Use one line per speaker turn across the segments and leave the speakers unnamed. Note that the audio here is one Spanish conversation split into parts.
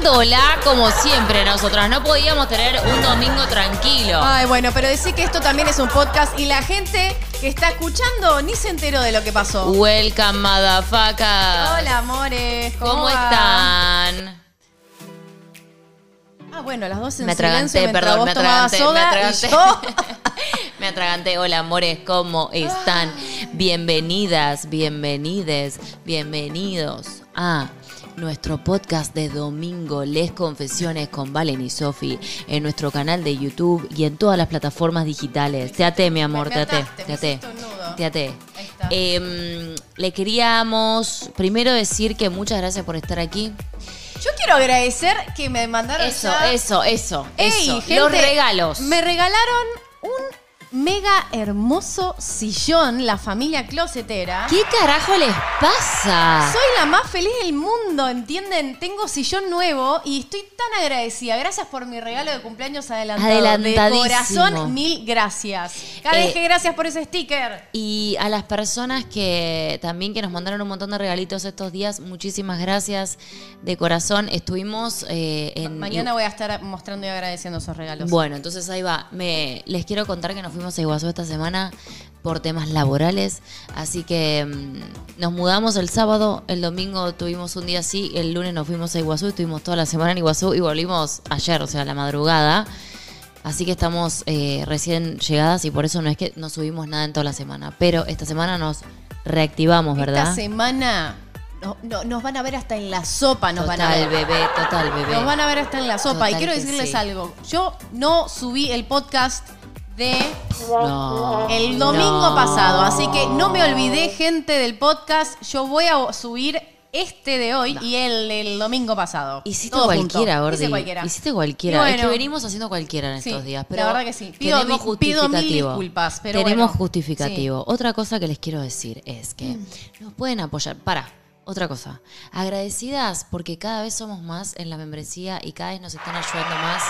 Cagándola como siempre nosotras. No podíamos tener un domingo tranquilo.
Ay, bueno, pero decir que esto también es un podcast y la gente que está escuchando ni se enteró de lo que pasó.
Welcome, motherfucker.
Hola, amores. ¿Cómo,
están?
Ah, bueno, las dos en
Me atraganté, perdón,
vos
me atraganté, me
y
atraganté.
yo-
Me atraganté. Hola, amores, ¿cómo están? Bienvenidas, bienvenides, bienvenidos a nuestro podcast de domingo, Les Confesiones con Valen y Sofi, en nuestro canal de YouTube y en todas las plataformas digitales. Te até, mi amor,
Me
te até,
ataste,
te
me
até.
hiciste un nudo.
Te até.
Ahí está.
Em, le queríamos primero decir que muchas gracias por estar aquí.
Yo quiero agradecer que me mandaron
Eso,
ya-
eso, eso,
Ey,
eso.
gente,
Los regalos.
Me regalaron un mega hermoso sillón, la familia closetera.
¿Qué carajo les pasa?
Soy la más feliz del mundo, ¿entienden? Tengo sillón nuevo y estoy tan agradecida. Gracias por mi regalo de cumpleaños adelantado. De
Adelantadísimo.
corazón, mil gracias. Cada
Eh,
vez que gracias por ese sticker.
Y a las personas que también que nos mandaron un montón de regalitos estos días, muchísimas gracias de corazón. Estuvimos eh, en...
Mañana voy a estar mostrando y agradeciendo esos regalos.
Bueno, entonces ahí va. Me, les quiero contar que nos fuimos a Iguazú esta semana por temas laborales. Así que mm, nos mudamos el sábado, el domingo tuvimos un día así, el lunes nos fuimos a Iguazú, estuvimos toda la semana en Iguazú y volvimos ayer, o sea, la madrugada. Así que estamos eh, recién llegadas y por eso no es que no subimos nada en toda la semana. Pero esta semana nos reactivamos, ¿verdad?
Esta semana no- no- nos van a ver hasta en la sopa, nos van a
total, bebé, total, bebé.
Nos van a ver hasta en la sopa.
Total
y quiero decirles
sí.
algo. Yo no subí el podcast de
No.
el domingo
no.
pasado. Así que no me olvidé, gente del podcast. Yo voy a subir este de hoy y el del domingo pasado.
Hiciste
Todo
cualquiera. Gordi.
Hice cualquiera.
Hiciste cualquiera.
Bueno,
es que venimos haciendo cualquiera en
Sí,
estos días.
la verdad que sí. Pido
tenemos
di- pido mil
justificativo.
disculpas, pero
tenemos
bueno,
justificativo. Otra cosa que les quiero decir es que
Mm.
nos pueden apoyar. Para. Otra cosa. Agradecidas porque cada vez somos más en la membresía y cada vez nos están ayudando más.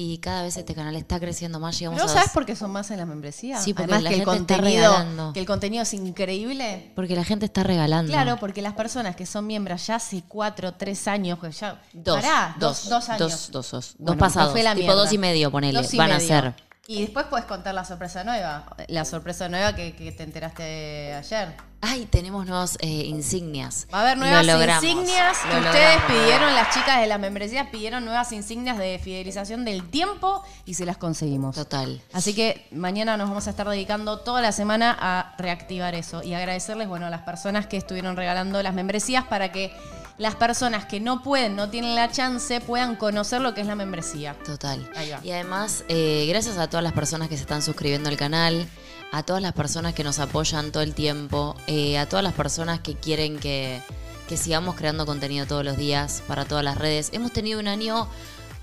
Y cada vez este canal está creciendo más. Llegamos
¿No
a
sabes por qué son más en la membresía?
Sí, porque
Además
la
que el
gente está
contenido,
regalando.
que el contenido es increíble.
Porque la gente está regalando.
Claro, porque las personas que son miembros ya hace cuatro, tres años, pues ya.
Dos,
Pará,
dos,
dos, dos años.
Dos, dos, dos,
Bueno,
dos pasados.
me fue la
tipo dos y medio, ponele.
Dos y
Van a
medio.
ser.
Y después puedes contar la sorpresa nueva. La sorpresa nueva que, que te enteraste ayer.
Ay, tenemos nuevas eh, insignias.
Va a haber nuevas insignias
lo
que ustedes
logramos.
pidieron, las chicas de las membresías pidieron nuevas insignias de fidelización del tiempo y se las conseguimos.
Total.
Así que mañana nos vamos a estar dedicando toda la semana a reactivar eso y agradecerles, bueno, a las personas que estuvieron regalando las membresías para que las personas que no pueden, no tienen la chance, puedan conocer lo que es la membresía.
Total.
Ahí va.
Y además, eh, gracias a todas las personas que se están suscribiendo al canal, a todas las personas que nos apoyan todo el tiempo, eh, a todas las personas que quieren que, que sigamos creando contenido todos los días para todas las redes. Hemos tenido un año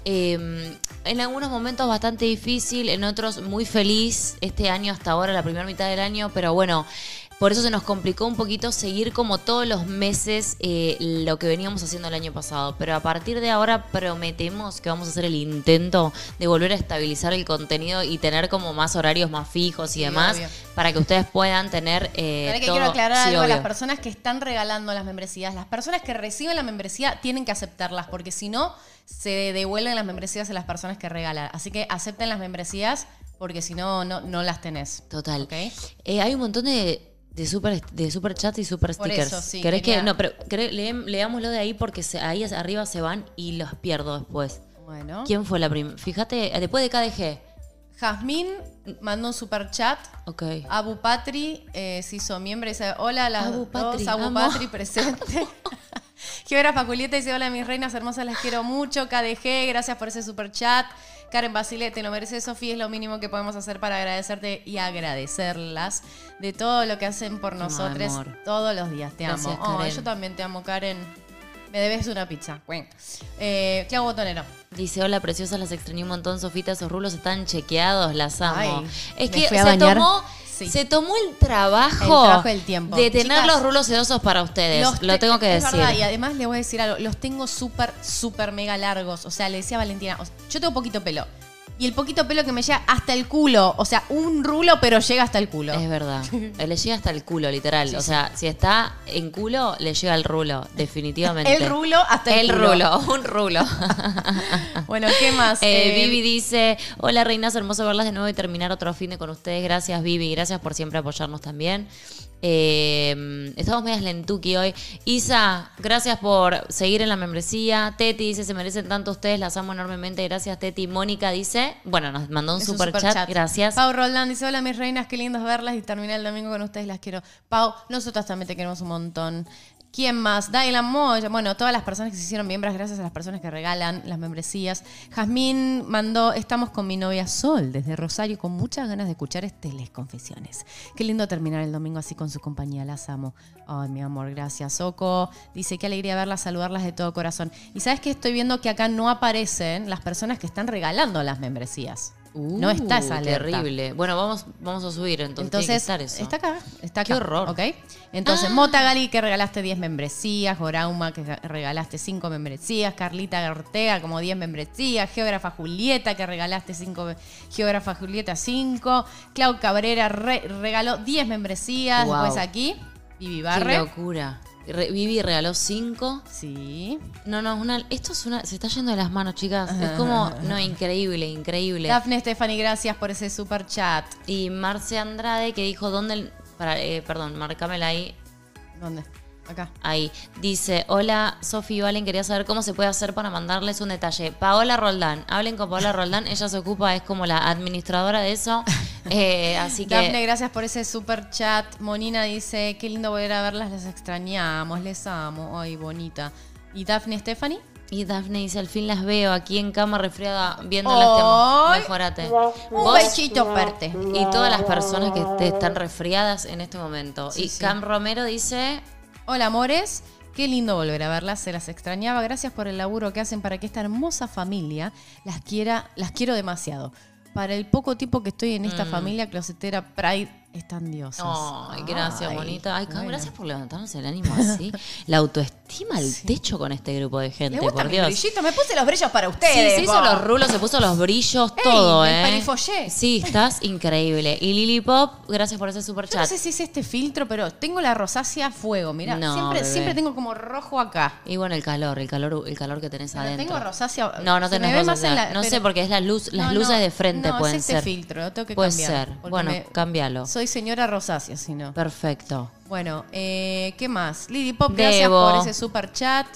eh, en algunos momentos bastante difícil, en otros muy feliz este año hasta ahora, la primera mitad del año, pero bueno. Por eso se nos complicó un poquito seguir como todos los meses eh, lo que veníamos haciendo el año pasado. Pero a partir de ahora prometemos que vamos a hacer el intento de volver a estabilizar el contenido y tener como más horarios más fijos y
Sí,
demás
obvio.
para que ustedes puedan tener eh,
Ahora que
todo-
quiero aclarar
Sí,
algo a las personas que están regalando las membresías. Las personas que reciben la membresía tienen que aceptarlas, porque si no, se devuelven las membresías a las personas que regalan. Así que acepten las membresías, porque si no, no, no las tenés.
Total. Eh, hay un montón de, de super de super chat y super
Por
stickers.
eso, sí,
¿Querés
quería-
que no, pero leem- leámoslo de ahí porque se- ahí arriba se van y los pierdo después.
Bueno.
¿Quién fue la primera? Fíjate, después de KDG.
Jazmín mandó un super chat.
Ok.
Abu Patri eh, se hizo miembro y dice, hola a las
Abu Patri,
dos, Abu
amo.
Patri presente. Geógrafa Julieta dice, hola mis reinas hermosas, las quiero mucho. KDG, gracias por ese super chat. Karen Basile, te lo mereces, Sofía, es lo mínimo que podemos hacer para agradecerte y agradecerlas de todo lo que hacen por nosotros todos los días. Te
Gracias,
amo. Oh, yo también te amo, Karen. Me debes una pizza. Bueno. Eh, Clau Botonero.
Dice, hola preciosa, las extrañé un montón, Sofita, esos rulos están chequeados, las amo.
Ay,
es que se
bañar.
tomó,
Sí.
se tomó el trabajo,
El trabajo del tiempo.
de tener
Chicas,
los rulos sedosos para ustedes.
Los
Lo
te-
tengo que
es
decir.
verdad, y además le voy a decir algo, los tengo súper, súper mega largos. O sea, le decía a Valentina, o sea, yo tengo poquito pelo. Y el poquito pelo que me llega hasta el culo. O sea, un rulo, pero llega hasta el culo.
Es verdad. Eh, Le llega hasta el culo, literal.
Sí,
o
sí.
sea, si está en culo, le llega el rulo, definitivamente.
El rulo hasta el,
El
culo.
rulo, un rulo.
Bueno, ¿qué más?
Eh,
Eh,
Vivi dice, hola reinas, hermoso verlas de nuevo y terminar otro fin de con ustedes. Gracias Vivi, gracias por siempre apoyarnos también. Eh, estamos medias lentuki hoy. Isa, gracias por seguir en la membresía. Teti dice, se merecen tanto ustedes, las amo enormemente. Gracias Teti. Mónica dice, bueno, nos mandó un
Es
super, chat. Gracias.
Pau Roldán dice, hola mis reinas, qué lindos verlas y terminar el domingo con ustedes, las quiero. Pau, nosotras también te queremos un montón. ¿Quién más? Dailan Moya. Bueno, todas las personas que se hicieron miembros, gracias a las personas que regalan las membresías. Jazmín mandó, estamos con mi novia Sol desde Rosario con muchas ganas de escuchar este Les Confesiones. Qué lindo terminar el domingo así con su compañía, las amo. Ay, mi amor, gracias. Soco dice, qué alegría verlas, saludarlas de todo corazón. Y sabes que estoy viendo que acá no aparecen las personas que están regalando las membresías. No está esa
Uh,
alerta.
Terrible. Bueno, vamos, vamos a subir entonces. tiene que
Entonces,
estar eso.
está acá, está acá.
Qué horror.
¿ok? Entonces, Mota Gali, que regalaste 10 membresías, Gorauma, que regalaste 5 membresías, Carlita Ortega, como 10 membresías, Geógrafa Julieta, que regalaste 5, Geógrafa Julieta 5, Clau Cabrera re- regaló 10 membresías,
Wow.
después aquí, Vivi
Qué
Barre.
locura. Re- Vivi regaló cinco.
Sí.
No, no, una, esto es una. Se está yendo de las manos, chicas. Es como. No, increíble, increíble.
Dafne Stephanie, gracias por ese super chat.
Y Marce Andrade que dijo, ¿dónde? Para, eh, perdón, marcámela ahí.
¿Dónde? Acá.
Ahí. Dice, hola, Sofi y Valen, quería saber cómo se puede hacer para mandarles un detalle. Paola Roldán, hablen con Paola Roldán, ella se ocupa, es como la administradora de eso. Eh, así que...
Dafne, gracias por ese super chat. Monina dice, qué lindo volver a verlas, las extrañamos, les amo. Ay, bonita. ¿Y Dafne Stephanie?
Y Dafne dice, al fin las veo aquí en cama resfriada, viéndolas.
Ay.
Mejorate.
Un besito aparte.
y todas las personas que te están resfriadas en este momento.
Sí,
y
sí.
Cam Romero dice,
Hola, amores. Qué lindo volver a verlas, se las extrañaba. Gracias por el laburo que hacen para que esta hermosa familia las quiera, las quiero demasiado. Para el poco tiempo que estoy en esta familia closetera Pride, están diosas.
Ay, gracias,
Ay,
bonita. Ay,
bueno.
gracias por levantarnos el ánimo así. La autoestima al techo con este grupo de
¿Le
gente,
gusta
por Dios.
brillito? Me puse los brillos para
Sí,
ustedes.
se hizo los rulos, se puso los brillos,
Ey,
todo, ¿eh?
emperifollé.
Sí, estás increíble. Y Lily Pop, gracias por ese super
Yo no
chat.
sé si es este filtro, pero tengo la rosácea a fuego. Mira,
No,
siempre,
bebé.
siempre tengo como rojo acá.
Y bueno, el calor, el calor, el calor que tenés
Pero
adentro.
tengo rosácea.
No, no tenés rosácea.
la-
No sé, porque es la luz, las
No,
luces de frente
no,
pueden
es este
ser.
filtro, tengo que
Puede
cambiar.
ser. Bueno,
me-
cámbialo.
Soy señora rosácea, si no.
Perfecto.
Bueno, eh, ¿qué más? Lili Pop, gracias
Debo.
por ese super chat.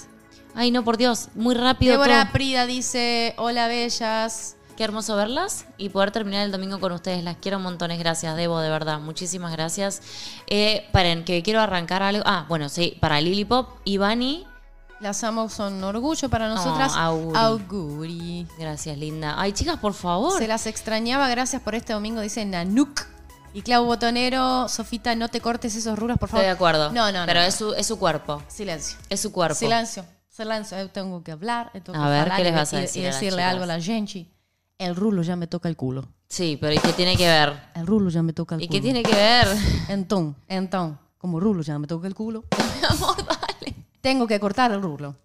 Ay, no, por Dios, muy rápido
Débora
todo.
Prida dice, hola bellas.
Qué hermoso verlas y poder terminar el domingo con ustedes. Las quiero montones. Gracias, Debo, de verdad. Muchísimas gracias. Eh, paren, que quiero arrancar algo. Ah, bueno, sí, para Lily Pop, Ivani.
Las amo, son un orgullo para nosotras.
auguri.
Auguri.
Gracias, linda. Ay, chicas, por favor.
Se las extrañaba, gracias por este domingo, dice Nanuk. Y Clau Botonero, Sofita, no te cortes esos rulos, por
Estoy
favor.
de acuerdo.
No, no, no.
Pero Es, su, es su cuerpo.
Silencio.
Es su cuerpo.
Silencio. Silencio. Eu tengo que hablar. eu tengo
A
que
ver, ¿qué les
y-
vas a
y-
decir
Y
a
decirle
chicas?
algo a la gente. El rulo ya me toca el culo.
Sí, pero ¿y qué tiene que ver?
El rulo ya me toca el
¿Y
culo.
qué tiene que ver?
Entón, entón, como rulo ya me toca el culo.
Mi amor, dale.
Tengo que cortar el rulo.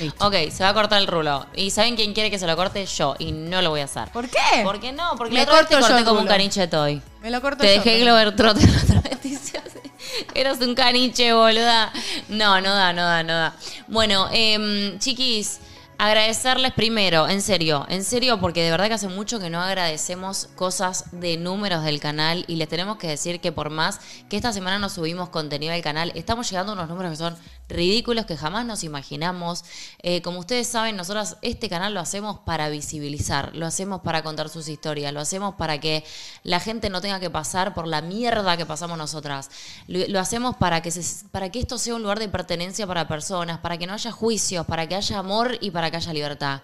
Listo.
Ok, se va a cortar el rulo. ¿Y saben quién quiere que se lo corte? Yo. Y no lo voy a hacer.
¿Por qué?
¿Por qué no? Porque
Me
la otra vez te
corto yo
corté
el
como un
rulo.
caniche de toy.
Me lo corto
Te
yo,
dejé Glover Trotter otra vez. dice así. Eras un caniche, boluda. No, no da, no da, no da. Bueno, em, chiquis, agradecerles primero, en serio, en serio, porque de verdad que hace mucho que no agradecemos cosas de números del canal y les tenemos que decir que por más que esta semana no subimos contenido al canal, estamos llegando a unos números que son ridículos que jamás nos imaginamos. Eh, como ustedes saben, nosotros este canal lo hacemos para visibilizar, lo hacemos para contar sus historias, lo hacemos para que la gente no tenga que pasar por la mierda que pasamos nosotras. Lo, hacemos para que, para que esto sea un lugar de pertenencia para personas, para que no haya juicios, para que haya amor y para que haya libertad.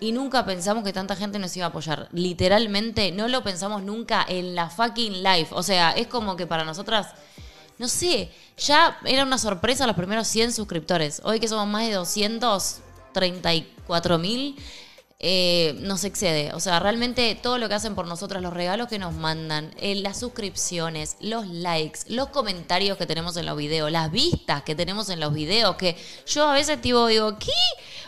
Y nunca pensamos que tanta gente nos iba a apoyar. Literalmente no lo pensamos nunca en la fucking life. O sea, es como que para nosotras no sé, ya era una sorpresa los primeros 100 suscriptores. Hoy que somos más de 234 mil, eh, nos excede. O sea, realmente todo lo que hacen por nosotras, los regalos que nos mandan, eh, las suscripciones, los likes, los comentarios que tenemos en los videos, las vistas que tenemos en los videos, que yo a veces tipo digo, ¿qué?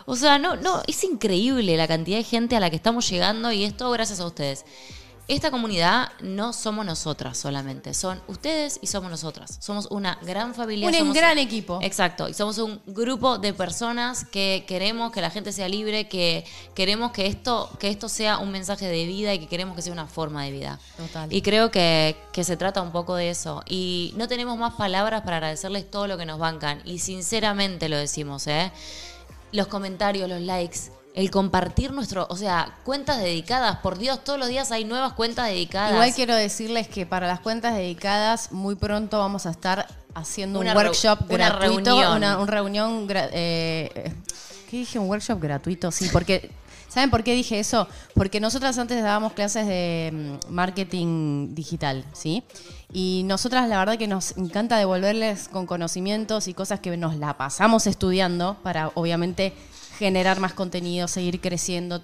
O sea, no, no, es increíble la cantidad de gente a la que estamos llegando y esto gracias a ustedes. Esta comunidad no somos nosotras solamente, son ustedes y somos nosotras. Somos una gran familia.
Un
somos-
gran equipo.
Exacto, y somos un grupo de personas que queremos que la gente sea libre, que queremos que esto, que esto sea un mensaje de vida y que queremos que sea una forma de vida.
Total.
Y creo que, que se trata un poco de eso. Y no tenemos más palabras para agradecerles todo lo que nos bancan. Y sinceramente lo decimos, ¿eh? Los comentarios, los likes, el compartir nuestro, o sea, cuentas dedicadas, por Dios, todos los días hay nuevas cuentas dedicadas.
Igual quiero decirles que para las cuentas dedicadas, muy pronto vamos a estar haciendo
Una
un workshop
una
gratuito.
reunión.
Una, un reunión. gra- eh, ¿Qué dije? ¿Un workshop gratuito? Sí, porque. ¿Saben por qué dije eso? Porque nosotras antes dábamos clases de mm, marketing digital, ¿sí? Y nosotras la verdad que nos encanta devolverles con conocimientos y cosas que nos la pasamos estudiando para obviamente generar más contenido, seguir creciendo,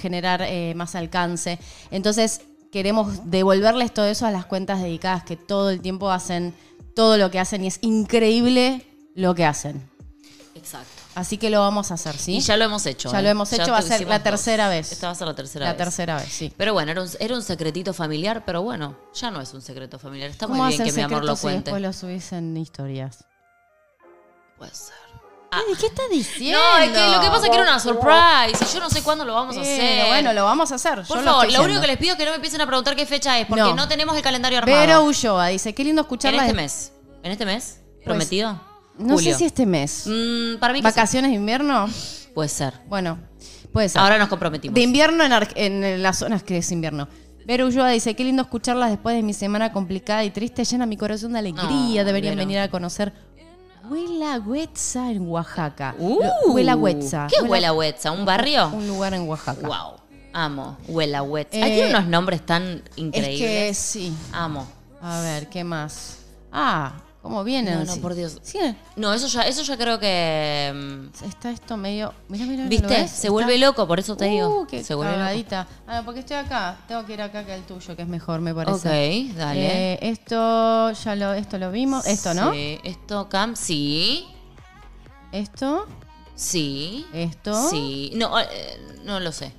generar eh, más alcance. Entonces, queremos devolverles todo eso a las cuentas dedicadas que todo el tiempo hacen todo lo que hacen y es increíble lo que hacen.
Exacto.
Así que lo vamos a hacer, ¿sí?
Y ya lo hemos hecho.
Ya
¿eh?
lo hemos hecho, va a ser la
dos.
tercera vez.
Esta va a ser la tercera
La
vez.
tercera vez, sí.
Pero bueno, era un, era un secretito familiar, pero bueno, ya no es un secreto familiar. Está muy
¿Cómo
bien que mi amor lo
secretos si
cuente.
después lo subís en historias?
Puede ser.
Ay, ¿Qué estás diciendo?
No, es que lo que pasa es que era una surprise y yo no sé cuándo lo vamos a
Eh,
hacer.
Bueno, lo vamos a hacer.
Por
yo
favor, lo único que les pido es que no me empiecen a preguntar qué fecha es, porque
No.
no, tenemos el calendario armado.
Vero Ulloa dice, qué lindo
en
escucharla.
este
de-
mes. ¿En este mes? ¿Prometido?
No
Julio.
sé si este mes.
Mm, para mí.
¿Vacaciones de invierno?
Puede ser.
Bueno, puede ser.
Ahora nos comprometimos.
De invierno en, Ar- en las zonas que es invierno. Vero Ulloa dice, qué lindo escucharlas después de mi semana complicada y triste, llena mi corazón de alegría.
Ah,
Deberían
Vero.
venir a conocer Huelahuetza en Oaxaca.
Uh,
Huelahuetza.
¿Qué es
Huela-
Huelahuetza? ¿Un barrio?
Un lugar en Oaxaca.
Wow. Amo. Huelahuetza.
Eh,
Hay unos nombres tan
Es
increíbles.
que sí.
Amo.
A ver, ¿qué más? Ah, ¿cómo vienen?
No, no, por Dios.
Sí,
No, eso ya, eso ya creo que. mm,
está esto medio... Mira, mira, ¿lo
¿Viste?
ves?
Se
Está-
vuelve loco, por eso te digo.
Uh, qué
Se vuelve loco.
Ah, porque estoy acá. Tengo que ir acá que el tuyo, que es mejor, me parece.
Ok, dale.
Eh, esto ya lo, esto lo vimos. Esto, ¿no?
Sí. Esto, Cam, sí.
Esto,
Sí.
esto.
Sí. No, eh, no lo sé.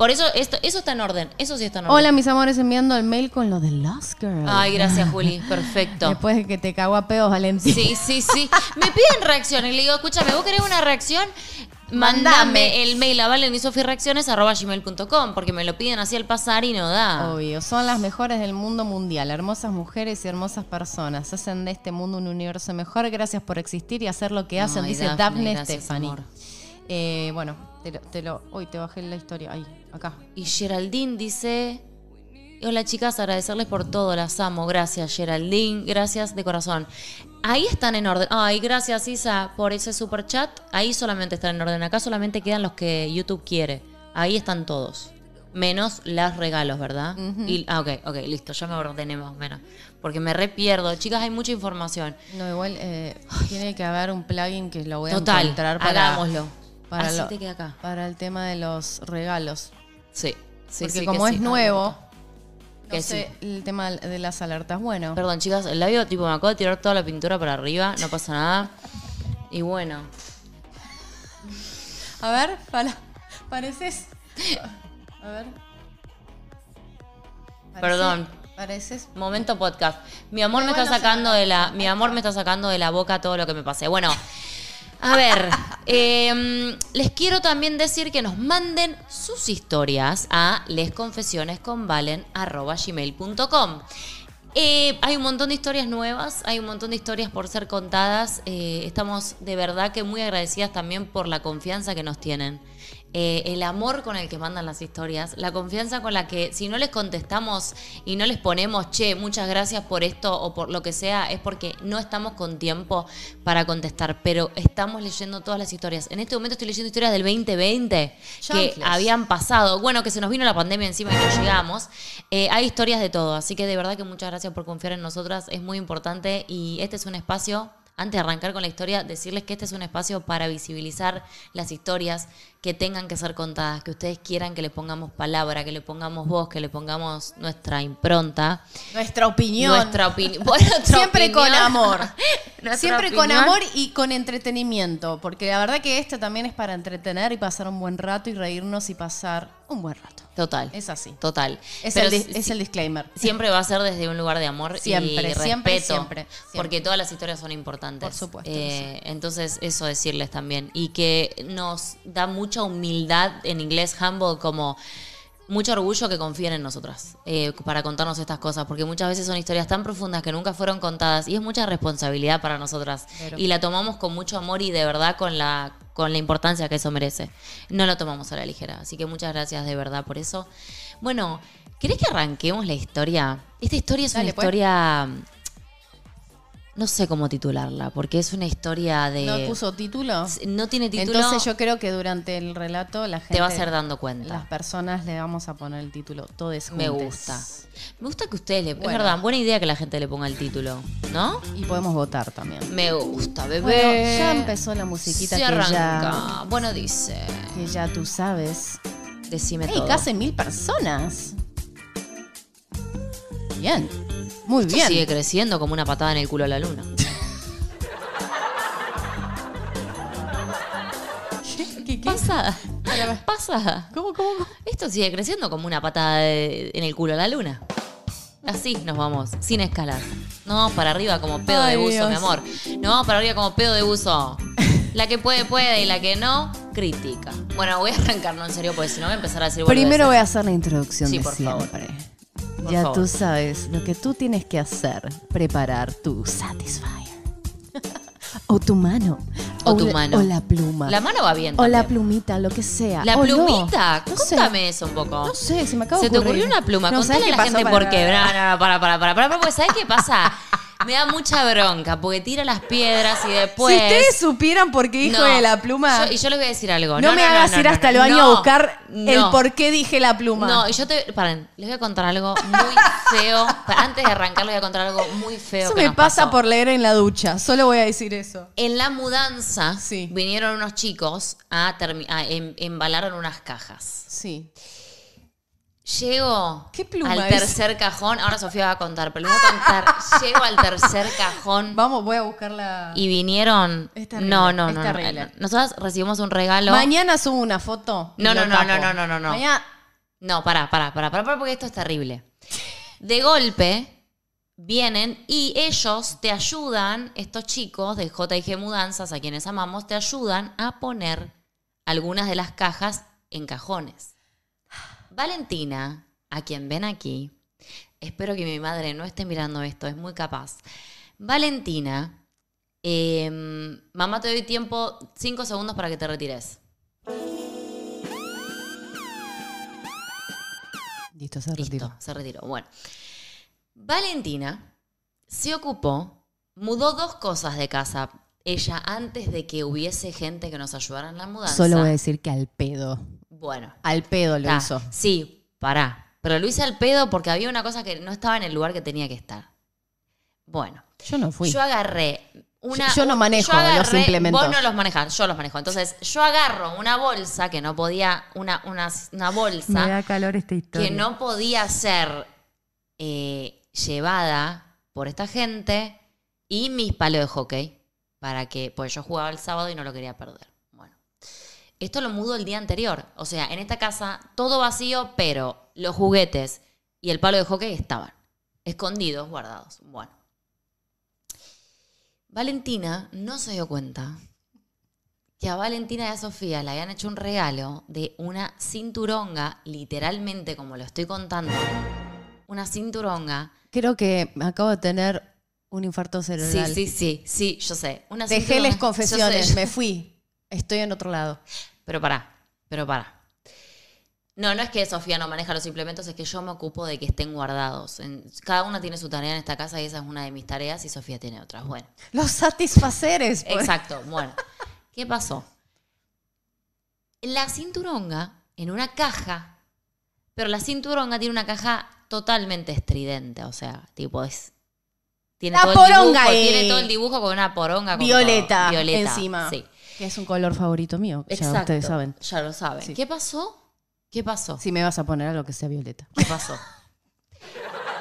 Por eso, esto, eso está en orden. Eso sí está en orden.
Hola, mis amores, enviando el mail con lo de Lost Girl.
Ay, gracias, Juli. Perfecto.
Después de que te cagó a pedos, Valentín.
Sí, sí, sí. Me piden reacciones. Le digo, escúchame, ¿vos querés una reacción? Mándame
Mandame.
el mail a valenisofireacciones.com porque me lo piden así al pasar y no da.
Obvio, son las mejores del mundo mundial, hermosas mujeres y hermosas personas. Hacen de este mundo un universo mejor. Gracias por existir y hacer lo que hacen,
Ay,
dice Daphne
gracias,
Stephanie. Eh, bueno, te lo, te lo. Uy, te bajé la historia. Ahí, acá.
Y Geraldine dice: Hola chicas, agradecerles por todo, las amo. Gracias, Geraldine. Gracias de corazón. Ahí están en orden. Ay, gracias, Isa, por ese super chat. Ahí solamente están en orden. Acá solamente quedan los que YouTube quiere. Ahí están todos. Menos los regalos, ¿verdad? y, ah, ok, ok, listo, ya me ordené más o menos. Porque me re pierdo. Chicas, hay mucha información.
No, igual eh, tiene que haber un plugin que lo voy a
Total,
encontrar para,
hagámoslo.
Para,
Así
lo-
te queda acá.
para el tema de los regalos.
Sí, sí,
Porque
sí,
como
que
es
sí.
nuevo, no
Que
sé, el tema de las alertas. Bueno,
Perdón, chicas, el labio, tipo, me acabo de tirar toda la pintura para arriba, no pasa nada. Y bueno,
a ver, para, pareces. A ver. Parece-
Perdón.
Pareces.
momento podcast. Mi amor me está sacando de la, mi amor me está sacando de la boca todo lo que me pasé. Bueno, a ver, eh, les quiero también decir que nos manden sus historias a lesconfesionesconvalen@gmail.com. Eh, hay un montón de historias nuevas, hay un montón de historias por ser contadas. Eh, estamos de verdad que muy agradecidas también por la confianza que nos tienen. Eh, el amor con el que mandan las historias, la confianza con la que si no les contestamos y no les ponemos, che, muchas gracias por esto o por lo que sea, es porque no estamos con tiempo para contestar, pero estamos leyendo todas las historias. En este momento estoy leyendo historias del 2020 que habían pasado, bueno, que se nos vino la pandemia encima y no llegamos. Eh, hay historias de todo, así que de verdad que muchas gracias por confiar en nosotras, es muy importante y este es un espacio, antes de arrancar con la historia, decirles que este es un espacio para visibilizar las historias que tengan que ser contadas, que ustedes quieran que le pongamos palabra, que le pongamos voz, que le pongamos nuestra impronta.
Nuestra opinión.
Nuestra opinión.
Siempre con
opinión.
amor.
Nuestra
Siempre con
opinión.
amor y con entretenimiento. Porque la verdad que esto también es para entretener y pasar un buen rato y reírnos y pasar un buen rato.
Total.
Es así.
Total.
Es,
Pero
el,
si-
es el disclaimer.
Siempre va a ser desde un lugar de amor
Siempre,
y
siempre,
respeto,
siempre, siempre.
porque todas las historias son importantes.
Por supuesto,
Eh, Entonces, eso decirles también. Y que nos da mucha humildad, en inglés humble, como mucho orgullo que confíen en nosotras eh, para contarnos estas cosas, porque muchas veces son historias tan profundas que nunca fueron contadas y es mucha responsabilidad para nosotras. Y la tomamos con mucho amor y de verdad con la, con la importancia que eso merece. No lo tomamos a la ligera. Así que muchas gracias de verdad por eso. Bueno, ¿querés que arranquemos la historia? Esta historia es
Dale,
una
pues.
historia... No sé cómo titularla, porque es una historia de...
¿No puso título?
No tiene título.
Entonces yo creo que durante el relato la gente...
te vas a ir dando cuenta.
Las personas le vamos a poner el título Todes
Me
juntes.
gusta. Me gusta que ustedes le...
Bueno.
Es verdad, buena idea que la gente le ponga el título, ¿no?
Y podemos votar también.
Me gusta, bebé.
Bueno, ya empezó la musiquita
Se
que
arranca.
ya,
Bueno, dice...
que ya tú sabes.
Decime
¡Ey,
todo.
casi mil personas! Bien. Muy bien.
sigue creciendo como una patada en el culo a la luna.
¿Qué, qué?
Pasada. Pasada.
¿Cómo, cómo, cómo?
Esto sigue creciendo como una patada de- en el culo a la luna. Así nos vamos, sin escalar. Nos vamos para arriba como pedo
Ay,
de buzo,
Dios.
mi amor. Nos vamos para arriba como pedo de buzo. La que puede, puede y la que no, critica. Bueno, voy a arrancarlo en serio porque si no voy a empezar a decir
Primero voy a hacer la introducción
Sí,
de
por favor.
siempre.
Por
ya
favor.
tú sabes lo que tú tienes que hacer. Preparar tu Satisfyer. o tu mano.
O tu
la-
mano.
O la pluma.
La mano va bien
o la plumita, lo que sea.
La
O
plumita,
No
contame eso un poco.
No sé, se me acaba de
Se te
ocurrir.
ocurrió una pluma,
No,
contale
¿sabes
a la gente por qué. No, no, no, para, para, para, para, porque ¿sabes qué pasa? Me da mucha bronca, porque tira las piedras y después...
si ustedes supieran por qué dijo
No,
de la pluma,
yo- y yo les voy a decir algo.
no, me hagas ir hasta el baño
no,
a buscar el
no.
por qué dije la pluma.
No, y yo te. Paren, les voy a contar algo muy feo. Antes de arrancar, les voy a contar algo muy feo.
Eso
que
me
nos
pasa
pasó.
por leer en la ducha. Solo voy a decir eso.
En la mudanza,
Sí.
vinieron unos chicos a, a em- embalaron unas cajas.
Sí.
Llego
¿Qué pluma
al
es?
tercer cajón. Ahora Sofía va a contar, pero les voy a contar. Llego al tercer cajón
Vamos, voy a buscar la.
y vinieron.
Es terrible,
no, no, no. no. Nosotras recibimos un regalo.
Mañana subo una foto.
No, no, no, no, no, no, no, no.
Mañana.
No, pará, pará, pará, pará, porque esto es terrible. De golpe vienen y ellos te ayudan, estos chicos de JG Mudanzas, a quienes amamos, te ayudan a poner algunas de las cajas en cajones. Valentina, a quien ven aquí, espero que mi madre no esté mirando esto, es muy capaz. Valentina, em, mamá te doy tiempo, cinco segundos para que te retires.
Listo, se
Listo,
retiró.
se retiró. Bueno. Valentina se ocupó, mudó dos cosas de casa. Ella, antes de que hubiese gente que nos ayudara en la mudanza.
Solo voy a decir que al pedo.
Bueno,
Al pedo lo
ta,
hizo.
sí, pará. Pero lo hice al pedo porque había una cosa que no estaba en el lugar que tenía que estar. Bueno,
Yo no fui.
yo agarré una.
Yo- yo no manejo
yo agarré-
los implementos.
Vos no los manejás, yo los manejo. Entonces, yo agarro una bolsa que no podía. Una, una, una bolsa.
calor esta historia.
que no podía ser eh, llevada por esta gente y mis palos de hockey para que pues yo jugaba el sábado y no lo quería perder esto lo mudo el día anterior o sea en esta casa todo vacío pero los juguetes y el palo de hockey estaban escondidos guardados bueno Valentina no se dio cuenta que a Valentina y a Sofía le habían hecho un regalo de una cinturonga, literalmente como lo estoy contando, una cinturonga.
Creo que acabo de tener un infarto
Sí,
cerebral.
sí, sí, sí, yo sé. Una
Dejéles
cinturonga-
confesiones,
yo sé,
me fui. Estoy en otro lado.
Pero pará, pero pará. No, no es que Sofía no maneja los implementos, es que yo me ocupo de que estén guardados. En- cada una tiene su tarea en esta casa y esa es una de mis tareas y Sofía tiene otras. Bueno.
Los satisfaceres. pues.
Exacto, bueno. ¿Qué pasó? La cinturonga en una caja, pero la cinturonga tiene una caja totalmente estridente, o sea, tipo es... Tiene
La
todo el
poronga
dibujo,
ahí.
tiene todo el dibujo con una poronga con
Violeta
todo. violeta
encima.
Sí.
Que es un color favorito mío. Ya ustedes saben.
Ya lo saben.
Sí.
¿Qué pasó? ¿Qué pasó?
Si me vas a poner algo que sea violeta.
¿Qué pasó?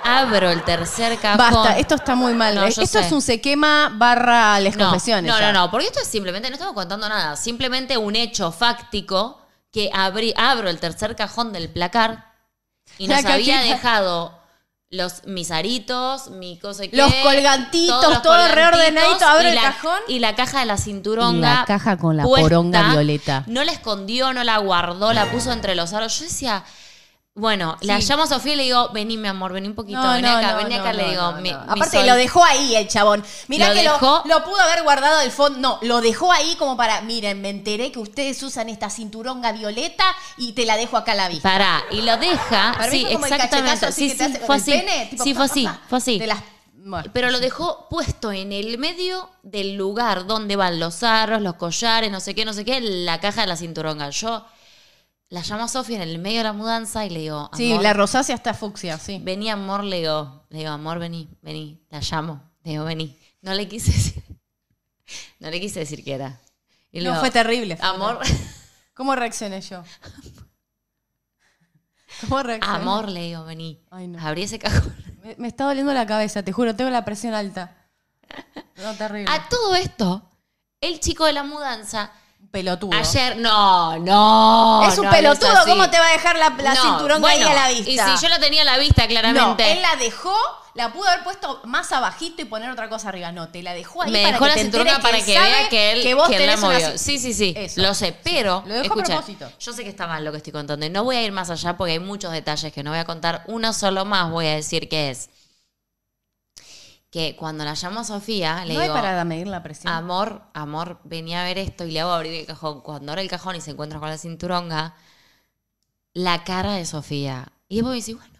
Abro el tercer cajón.
Basta, esto está muy mal.
No,
Eh, esto
sé.
es un se quema barra les
no,
confesiones.
No, no, no, porque esto es simplemente, no estamos contando nada, simplemente un hecho fáctico que abrí, abro el tercer cajón del placar y nos había dejado los mis aritos, mi cosa que
Los colgantitos,
todos los
todo reordenadito, abro
y
el
la-
cajón.
y la caja de la cinturonga
La caja con la
puesta.
poronga violeta.
No la escondió, no la guardó, la puso entre los aros. Yo decía, bueno, la llamo a Sofía y le digo, vení mi amor, vení un poquito,
No,
vení
no,
acá,
no,
vení acá, le digo, mi, mi
Aparte,
sol-
lo dejó ahí el chabón. Mirá
Lo
que lo-
dejó-
lo, pudo haber guardado el fondo. No, lo dejó ahí como para. Miren, me enteré que ustedes usan esta cinturonga violeta y te la dejo acá a la vista.
Pará, y lo deja.
Para mí
sí,
fue como el
exactamente.
así
Sí,
que te
sí,
hace con
fue así.
pene, tipo,
sí, fue así,
pa,
fue así.
de las- bueno,
Pero lo dejó puesto en el medio del lugar donde van los aros, los collares, no sé qué, no sé qué, la caja de la cinturonga. Yo la llamo a Sofía en el medio de la mudanza y le digo, amor,
Sí, la rosácea está fucsia, sí.
vení amor, le digo, le digo, amor, vení, vení, la llamo, le digo, vení. No le quise decir, no le quise decir que era. Y
No, fue terrible. fue
Amor,
terrible. ¿Cómo reaccioné yo? ¿Cómo reaccioné?
amor, le digo, vení.
Ay, no.
Abrí ese cajón.
Me, me está doliendo la cabeza, te juro, tengo la presión alta. No, terrible.
A todo esto, el chico de la mudanza,
pelotudo.
ayer, no, no.
es un
no,
pelotudo. ¿cómo te va a dejar la, la
No,
cinturón
bueno,
ahí a la vista?
Y si yo la tenía a la vista, claramente.
No, él la dejó, la pudo haber puesto más abajito y poner otra cosa arriba. No, te la dejó ahí
me
para
dejó
que
la
te
para que vea que él,
que vos
la
tenés una
movió. Sí, sí, sí.
Eso.
Lo sé, pero.
Lo dejó a
escucha,
propósito.
Yo sé que está mal lo que estoy contando. Y no voy a ir más allá porque hay muchos detalles que no voy a contar. Uno solo más voy a decir que es. Que cuando la llamo a Sofía, le
no hay
digo.
para medir la presión.
Amor, amor, venía a ver esto y le hago abrir el cajón. Cuando abre el cajón y se encuentra con la cinturonga, la cara de Sofía. Y después me dice, bueno.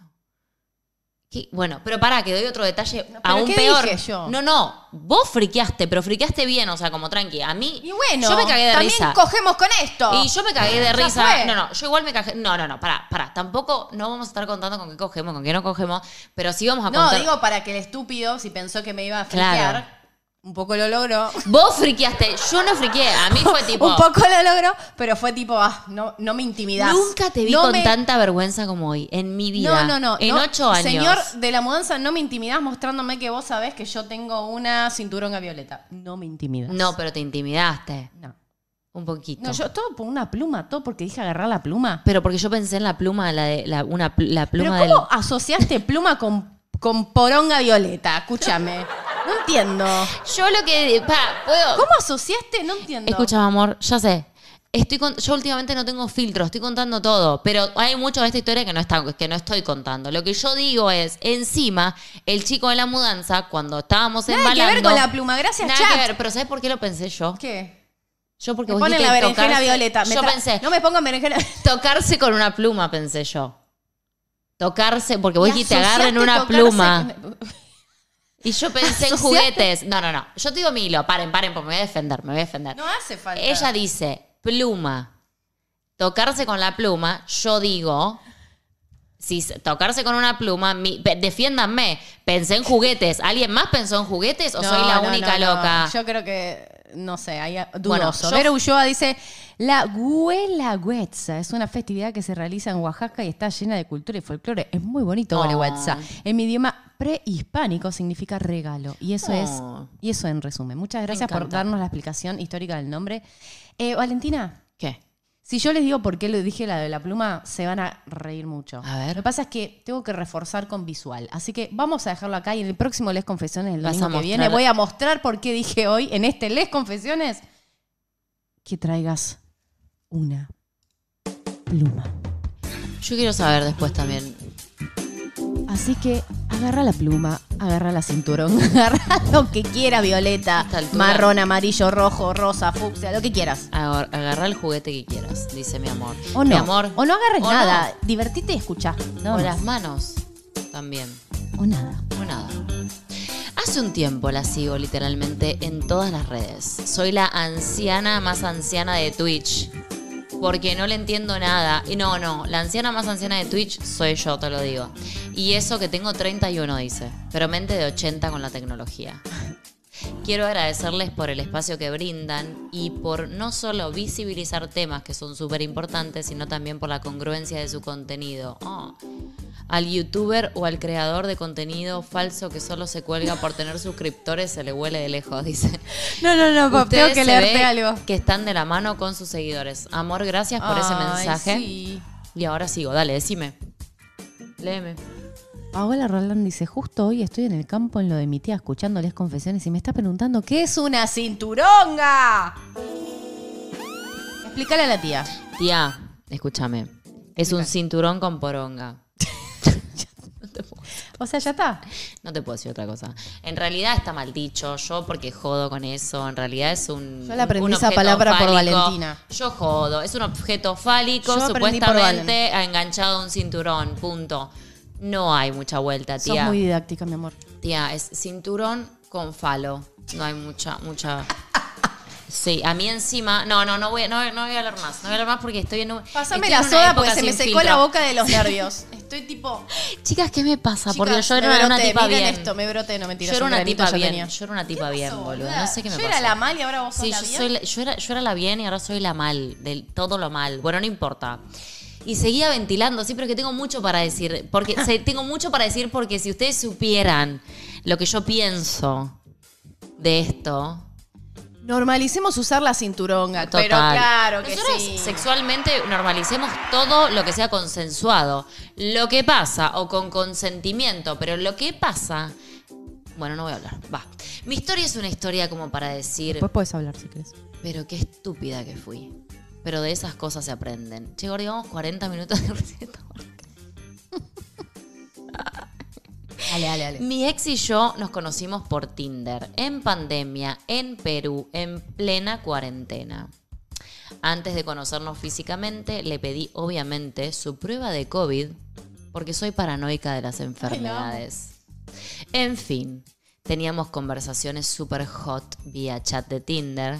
¿Qué? Bueno, pero pará, que doy otro detalle
No, ¿pero
aún
qué
peor.
dije yo?
No, no, vos friqueaste, pero friqueaste bien, o sea, como tranqui. A mí,
y bueno,
yo me cagué de
también
risa.
cogemos con esto.
Y yo me cagué de risa.
fue.
No, no, yo igual me cagué. No, no, no, pará, pará. Tampoco no vamos a estar contando con qué cogemos, con qué no cogemos, pero sí vamos a
no,
contar.
digo para que el estúpido, si pensó que me iba a friquear,
Claro.
Un poco lo logró.
Vos friqueaste, yo no friqué. A mí fue tipo.
un poco lo logró, pero fue tipo, ah, no, no me intimidás.
Nunca te vi
No
con
me-
tanta vergüenza como hoy, en mi vida.
No, no, no.
En
no,
ocho años.
Señor de la mudanza, no me intimidás mostrándome que vos sabés que yo tengo una cinturonga violeta. No me intimidas.
No, pero te intimidaste.
No.
Un poquito.
No, yo todo por una pluma, todo porque dije agarrar la pluma.
Pero porque yo pensé en la pluma, la de la, una, la
Pero
pluma
¿cómo asociaste pluma con, con poronga violeta? Escúchame. No entiendo.
Yo lo que. Pa, ¿puedo?
¿Cómo asociaste? No entiendo.
Escucha, amor, ya sé. Estoy con- yo últimamente no tengo filtro, estoy contando todo, pero hay mucho de esta historia que no, está, que no estoy contando. Lo que yo digo es, encima, el chico de la mudanza, cuando estábamos
Nada que ver con la pluma. Gracias,
Nada
chat.
que ver, pero ¿sabes por qué lo pensé yo?
¿Qué?
Yo porque
Me
vos
ponen
dijiste
la berenjena
tocarse-
violeta. Me
Yo
tra-
pensé,
No me pongan berenjena.
tocarse con una pluma, pensé yo. Tocarse, porque vos dijiste agarren una pluma. Y yo pensé en juguetes. No, no, no. Yo te digo mi hilo. Paren, paren, porque me voy a defender, me voy a defender.
No hace falta.
Ella dice pluma. Tocarse con la pluma, yo digo. Si tocarse con una pluma, mi- defiéndanme. Pensé en juguetes. ¿Alguien más pensó en juguetes o
No,
soy la
no,
única
no,
loca?
Yo creo que, no sé, hay
Bueno,
dudoso.
yo-
Vero Ulloa dice, la Guelaguetza es una festividad que se realiza en Oaxaca y está llena de cultura y folclore. Es muy bonito. Guelaguetza. En mi idioma prehispánico significa regalo. Y eso es,
Oh.
y eso en resumen. Muchas gracias por
encanta.
darnos la explicación histórica del nombre. Eh, Valentina,
¿Qué?
si yo les digo por qué le dije la de la pluma, se van a reír mucho.
A ver.
Lo que pasa es que tengo que reforzar con visual. Así que vamos a dejarlo acá y en el próximo Les Confesiones, el
Vas
domingo
a
que
mostrar-
viene, voy a mostrar por qué dije hoy en este Les Confesiones que traigas una pluma.
Yo quiero saber después también.
Así que agarra la pluma, agarra la cinturón, agarra lo que quiera, violeta, marrón, amarillo, rojo, rosa, fucsia, lo que quieras.
Agar- Agarra el juguete que quieras, dice mi amor.
O
Mi
no.
amor.
O no agarres
O
nada. Divertite y escuchá. Nada
O
más.
las manos también.
O nada.
O nada. Hace un tiempo la sigo literalmente en todas las redes. Soy la anciana más anciana de Twitch. Porque no le entiendo nada. Y no, no, la anciana más anciana de Twitch soy yo, te lo digo. Y eso que tengo 31, dice. Pero mente de 80 con la tecnología. Quiero agradecerles por el espacio que brindan y por no solo visibilizar temas que son súper importantes, sino también por la congruencia de su contenido. Oh. Al youtuber o al creador de contenido falso que solo se cuelga por tener suscriptores se le huele de lejos, dice.
No, no, no, tengo que leerte algo.
Que están de la mano con sus seguidores. Amor, gracias por ese mensaje.
sí.
Y ahora sigo, dale, decime. Léeme.
Paola Roland dice, justo hoy estoy en el campo en lo de mi tía escuchándoles confesiones y me está preguntando, ¿qué es una cinturonga? Explícale a la tía.
Tía, escúchame. Es un cinturón con poronga.
O sea, ya está.
No te puedo decir otra cosa. En realidad está mal dicho. Yo porque jodo con eso. En realidad es un.
Yo le aprendí
un
esa
objeto
palabra por
fálico.
Valentina.
Yo jodo. Es un objeto fálico,
Yo aprendí por
supuestamente enganchado a un cinturón. Punto. No hay mucha vuelta,
Sos
tía.
muy didáctica, mi amor.
Tía, es cinturón con falo. No hay mucha, mucha. Sí, a mí encima. No, no, no voy, no, no voy a hablar más. No voy a hablar más porque estoy en un.
Pásame la soda porque se me secó
filtro.
la boca de los nervios. Estoy tipo...
Chicas, ¿qué me pasa? porque yo
me
era una tipa
miren
bien.
esto, me broté, no mentira.
yo era
un
una tipa bien.
tenía.
Yo era una tipa
¿Qué
bien, boludo.
boluda?
No sé qué me
Yo era la mal y ahora vos sos
Sí,
la
yo,
bien.
soy la- yo, era, yo era la bien y ahora soy la mal, del todo lo mal. Bueno, no importa. Y seguía ventilando, sí, pero es que tengo mucho para decir. Porque se- tengo mucho para decir porque si ustedes supieran lo que yo pienso de esto.
Normalicemos usar la cinturonga,
Total.
pero claro que
Nosotros
sí.
sexualmente normalicemos todo lo que sea consensuado. Lo que pasa, o con consentimiento, pero lo que pasa. Bueno, no voy a hablar. Va. Mi historia es una historia como para decir.
Después puedes hablar si querés.
Pero qué estúpida que fui. Pero de esas cosas se aprenden. Che, Gordi, vamos 40 minutos de receta.
Dale, dale, dale.
Mi ex y yo nos conocimos por Tinder, en pandemia, en Perú, en plena cuarentena. Antes de conocernos físicamente, le pedí obviamente su prueba de COVID, porque soy paranoica de las enfermedades. En fin, teníamos conversaciones super hot vía chat de Tinder.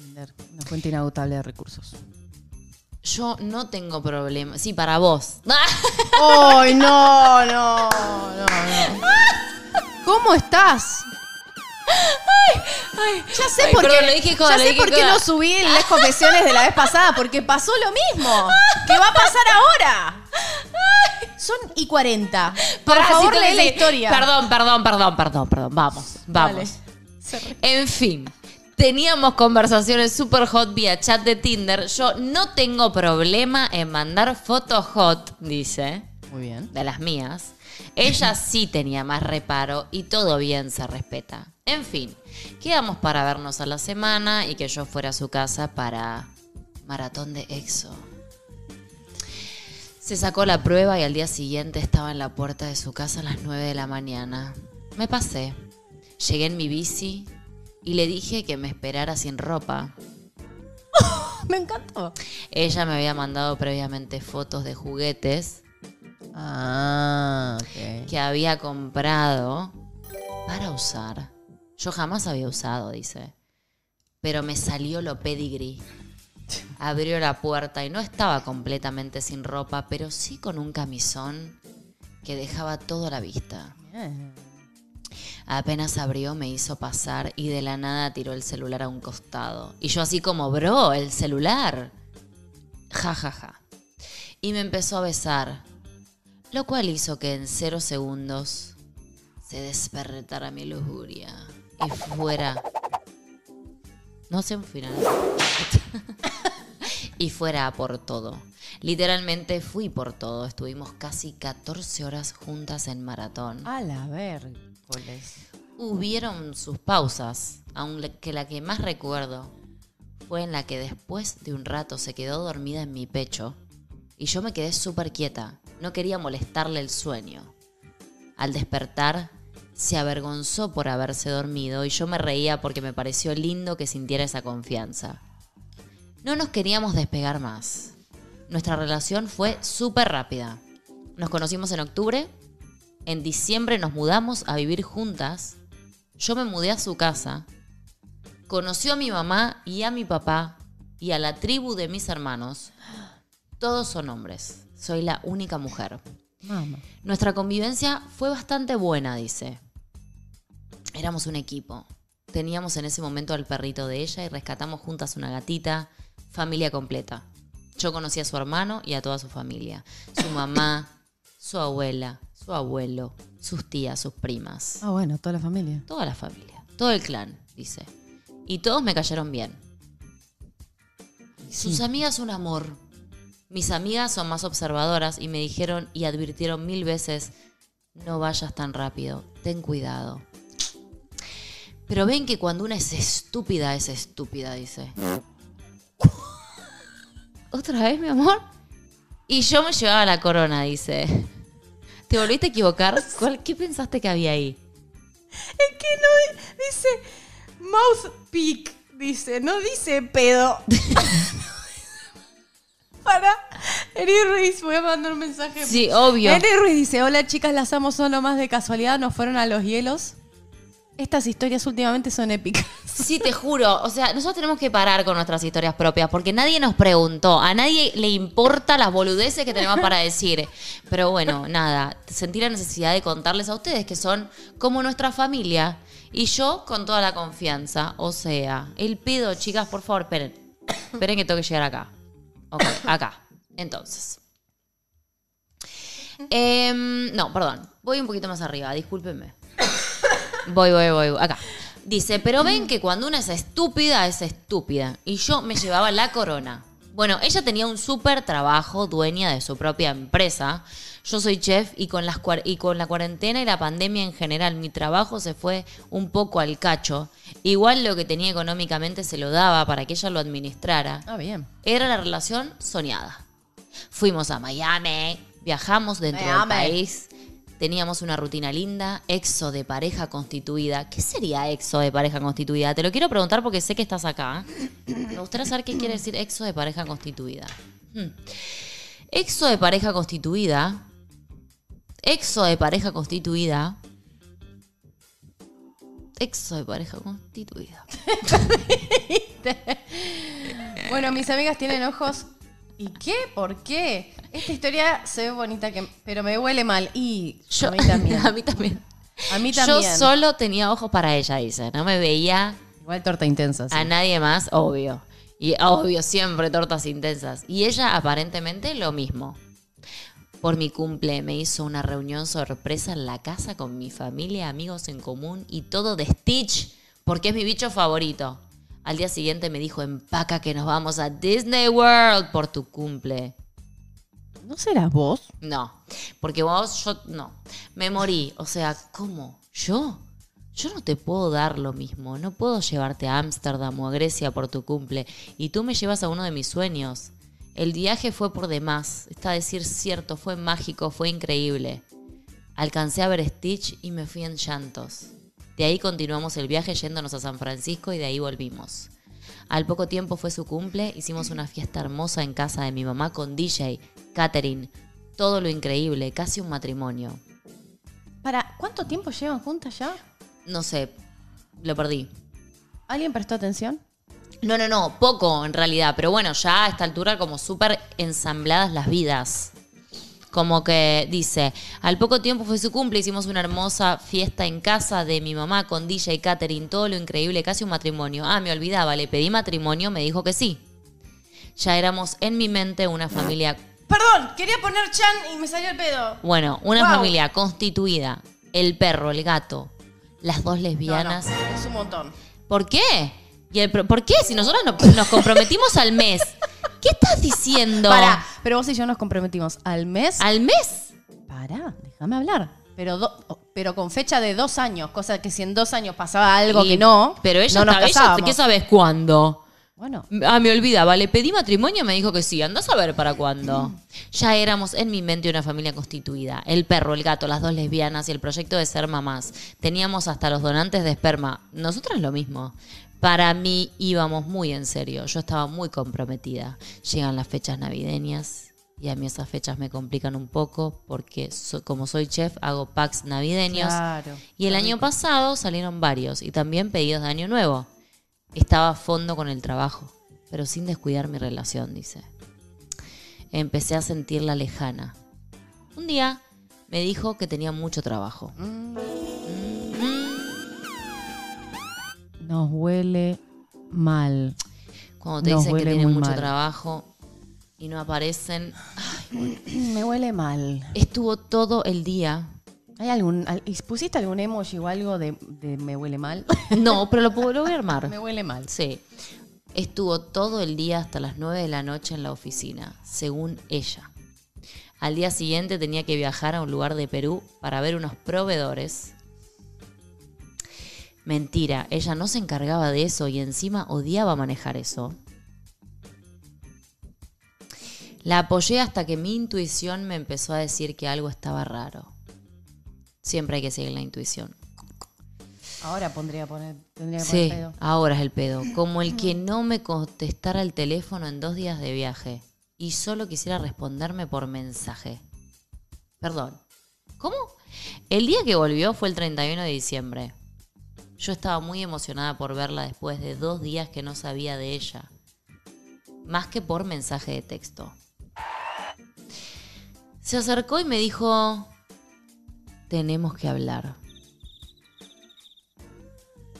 Tinder, una fuente inagotable de recursos.
Yo no tengo problema. Sí, para vos.
¡Ay, no, no, no, no! ¿Cómo estás? ya sé
Ay,
por
perdón,
qué,
lo dije joda,
ya
lo
sé
dije
por qué
joda.
no subí las confesiones de la vez pasada, porque pasó lo mismo. ¿Qué va a pasar ahora? Son y 40. Por
Pará,
favor,
sí,
lee la historia.
Perdón, perdón, perdón, perdón, perdón. Vamos, vamos.
Dale.
En fin, teníamos conversaciones super hot vía chat de Tinder. Yo no tengo problema en mandar fotos hot, dice,
Muy bien.
de las mías. Ella sí tenía más reparo y todo bien se respeta. En fin, quedamos para vernos a la semana y que yo fuera a su casa para maratón de exo. Se sacó la prueba y al día siguiente estaba en la puerta de su casa a las 9 de la mañana. Me pasé. Llegué en mi bici y le dije que me esperara sin ropa.
Me encantó.
Ella me había mandado previamente fotos de juguetes
Ah,
que había comprado para usar. Yo jamás había usado, dice. Pero me salió lo pedigree. Abrió la puerta y no estaba completamente sin ropa, pero sí con un camisón que dejaba todo a la vista. Apenas abrió, me hizo pasar y de la nada tiró el celular a un costado. Y yo así como, bro, el celular. Ja, ja, ja. Y me empezó a besar, lo cual hizo que en cero segundos se despertara mi lujuria y fuera... No sé un final. y fuera por todo. Literalmente fui por todo. Estuvimos casi 14 horas juntas en maratón.
A la
Hubieron sus pausas, aunque la que más recuerdo fue en la que después de un rato se quedó dormida en mi pecho y yo me quedé súper quieta, no quería molestarle el sueño. Al despertar, se avergonzó por haberse dormido y yo me reía porque me pareció lindo que sintiera esa confianza. No nos queríamos despegar más. Nuestra relación fue súper rápida. Nos conocimos en octubre, en diciembre nos mudamos a vivir juntas, yo me mudé a su casa, conoció a mi mamá y a mi papá y a la tribu de mis hermanos. Todos son hombres, soy la única mujer. Nuestra convivencia fue bastante buena, dice. Éramos un equipo. Teníamos en ese momento al perrito de ella y rescatamos juntas una gatita, familia completa. Yo conocí a su hermano y a toda su familia. Su mamá, su abuela, su abuelo, sus tías, sus primas.
Ah, bueno, toda la familia.
Toda la familia, todo el clan, dice. Y todos me cayeron bien. Sus amigas un amor. Mis amigas son más observadoras y me dijeron y advirtieron mil veces, no vayas tan rápido, ten cuidado. Pero ven que cuando una es estúpida, es estúpida, dice. ¿Otra vez, mi amor? Y yo me llevaba la corona, dice. ¿Te volviste a equivocar? ¿Cuál- ¿Qué pensaste que había ahí?
Es que no dice mouth pick, dice, no dice pedo. Para Eri Ruiz, voy a mandar un mensaje.
Sí, obvio.
Eri Ruiz dice, hola chicas, las amo solo más de casualidad, nos fueron a los hielos. Estas historias últimamente son épicas.
Sí, te juro. O sea, nosotros tenemos que parar con nuestras historias propias porque nadie nos preguntó. A nadie le importa las boludeces que tenemos para decir. Pero bueno, nada. Sentí la necesidad de contarles a ustedes que son como nuestra familia. Y yo con toda la confianza. O sea, el pedo, chicas, por favor, esperen. Esperen que tengo que llegar acá. Ok, acá. Entonces. Em, no, perdón. Voy un poquito más arriba, discúlpenme. Voy, voy, voy. Acá. Dice, pero ven que cuando una es estúpida, es estúpida. Y yo me llevaba la corona. Bueno, ella tenía un súper trabajo, dueña de su propia empresa. Yo soy chef y con, las, cuar- y con la cuarentena y la pandemia en general, mi trabajo se fue un poco al cacho. Igual lo que tenía económicamente se lo daba para que ella lo administrara.
Ah, bien.
Era la relación soñada. Fuimos a Miami, viajamos dentro del país, teníamos una rutina linda, exo de pareja constituida. ¿Qué sería exo de pareja constituida? Te lo quiero preguntar porque sé que estás acá. Me gustaría saber qué quiere decir exo de pareja constituida. Hmm. Exo de pareja constituida. Exo de pareja constituida. Exo de pareja constituida.
Bueno, mis amigas tienen ojos. ¿Y qué? ¿Por qué? Esta historia se ve bonita, que, pero me huele mal. Y
Yo,
a mí también.
a mí también.
A mí
Yo
también.
solo tenía ojos para ella, dice. No me veía
Igual torta intensa. sí.
a nadie más, obvio. Y obvio, siempre tortas intensas. Y ella aparentemente lo mismo. Por mi cumple me hizo una reunión sorpresa en la casa con mi familia, amigos en común y todo de Stitch, porque es mi bicho favorito. Al día siguiente me dijo, empaca que nos vamos a Disney World por tu cumple.
¿No serás vos?
No, porque vos, yo, no. Me morí. O sea, ¿cómo? ¿Yo? Yo no te puedo dar lo mismo. No puedo llevarte a Ámsterdam o a Grecia por tu cumple. Y tú me llevas a uno de mis sueños. El viaje fue por demás. Está a decir cierto, fue mágico, fue increíble. Alcancé a ver Stitch y me fui en llantos. De ahí continuamos el viaje yéndonos a San Francisco y de ahí volvimos. Al poco tiempo fue su cumple, hicimos una fiesta hermosa en casa de mi mamá con DJ, catering, todo lo increíble, casi un matrimonio.
¿Para cuánto tiempo llevan juntas ya?
No sé, lo perdí.
¿Alguien prestó atención?
No, no, no, poco en realidad, pero bueno, ya a esta altura como súper ensambladas las vidas. Como que dice, al poco tiempo fue su cumple, hicimos una hermosa fiesta en casa de mi mamá con DJ Catering, todo lo increíble, casi un matrimonio. Ah, me olvidaba, le pedí matrimonio, me dijo que sí. Ya éramos en mi mente una familia,
Perdón, quería poner Chan y me salió el pedo.
bueno, una
Wow.
familia constituida, el perro, el gato, las dos lesbianas.
No, no, es un montón.
¿Por qué? ¿Y el ¿Por qué? Si nosotros no- nos comprometimos al mes. ¿Qué estás diciendo?
Pará, pero vos y yo nos comprometimos al mes.
¿Al mes?
Pará, déjame hablar. Pero, do- pero con fecha de dos años, cosa que si en dos años pasaba algo
Y-
que no,
Pero ella,
no nos
ella-. ¿qué sabes cuándo?
Bueno,
Ah, me olvidaba, le pedí matrimonio, me dijo que sí, andás a ver para cuándo. Ya éramos en mi mente una familia constituida. El perro, el gato, las dos lesbianas y el proyecto de ser mamás. Teníamos hasta los donantes de esperma. Nosotras lo mismo. Para mí íbamos muy en serio. Yo estaba muy comprometida. Llegan las fechas navideñas y a mí esas fechas me complican un poco porque so- como soy chef hago packs navideños.
Claro.
Y el año pasado salieron varios y también pedidos de año nuevo. Estaba a fondo con el trabajo, pero sin descuidar mi relación, dice. Empecé a sentirla lejana. Un día me dijo que tenía mucho trabajo. Mm.
Nos huele mal.
Cuando te
Nos
dicen que tienen mucho
mal.
trabajo y no aparecen.
Me huele mal.
Estuvo todo el día.
¿Hay algún, al- ¿Pusiste algún emoji o algo de, de me huele mal?
No, pero lo, puedo- lo voy a armar.
me huele mal.
Sí. Estuvo todo el día hasta las 9 de la noche en la oficina, según ella. Al día siguiente tenía que viajar a un lugar de Perú para ver unos proveedores. Mentira, ella no se encargaba de eso y encima odiaba manejar eso. La apoyé hasta que mi intuición me empezó a decir que algo estaba raro. Siempre hay que seguir la intuición.
Ahora pondría poner, tendría que poner pedo.
ahora es el pedo. Como el que no me contestara el teléfono en dos días de viaje y solo quisiera responderme por mensaje. Perdón. ¿Cómo? El día que volvió fue el 31 de diciembre. Yo estaba muy emocionada por verla después de dos días que no sabía de ella. Más que por mensaje de texto. Se acercó y me dijo, tenemos que hablar.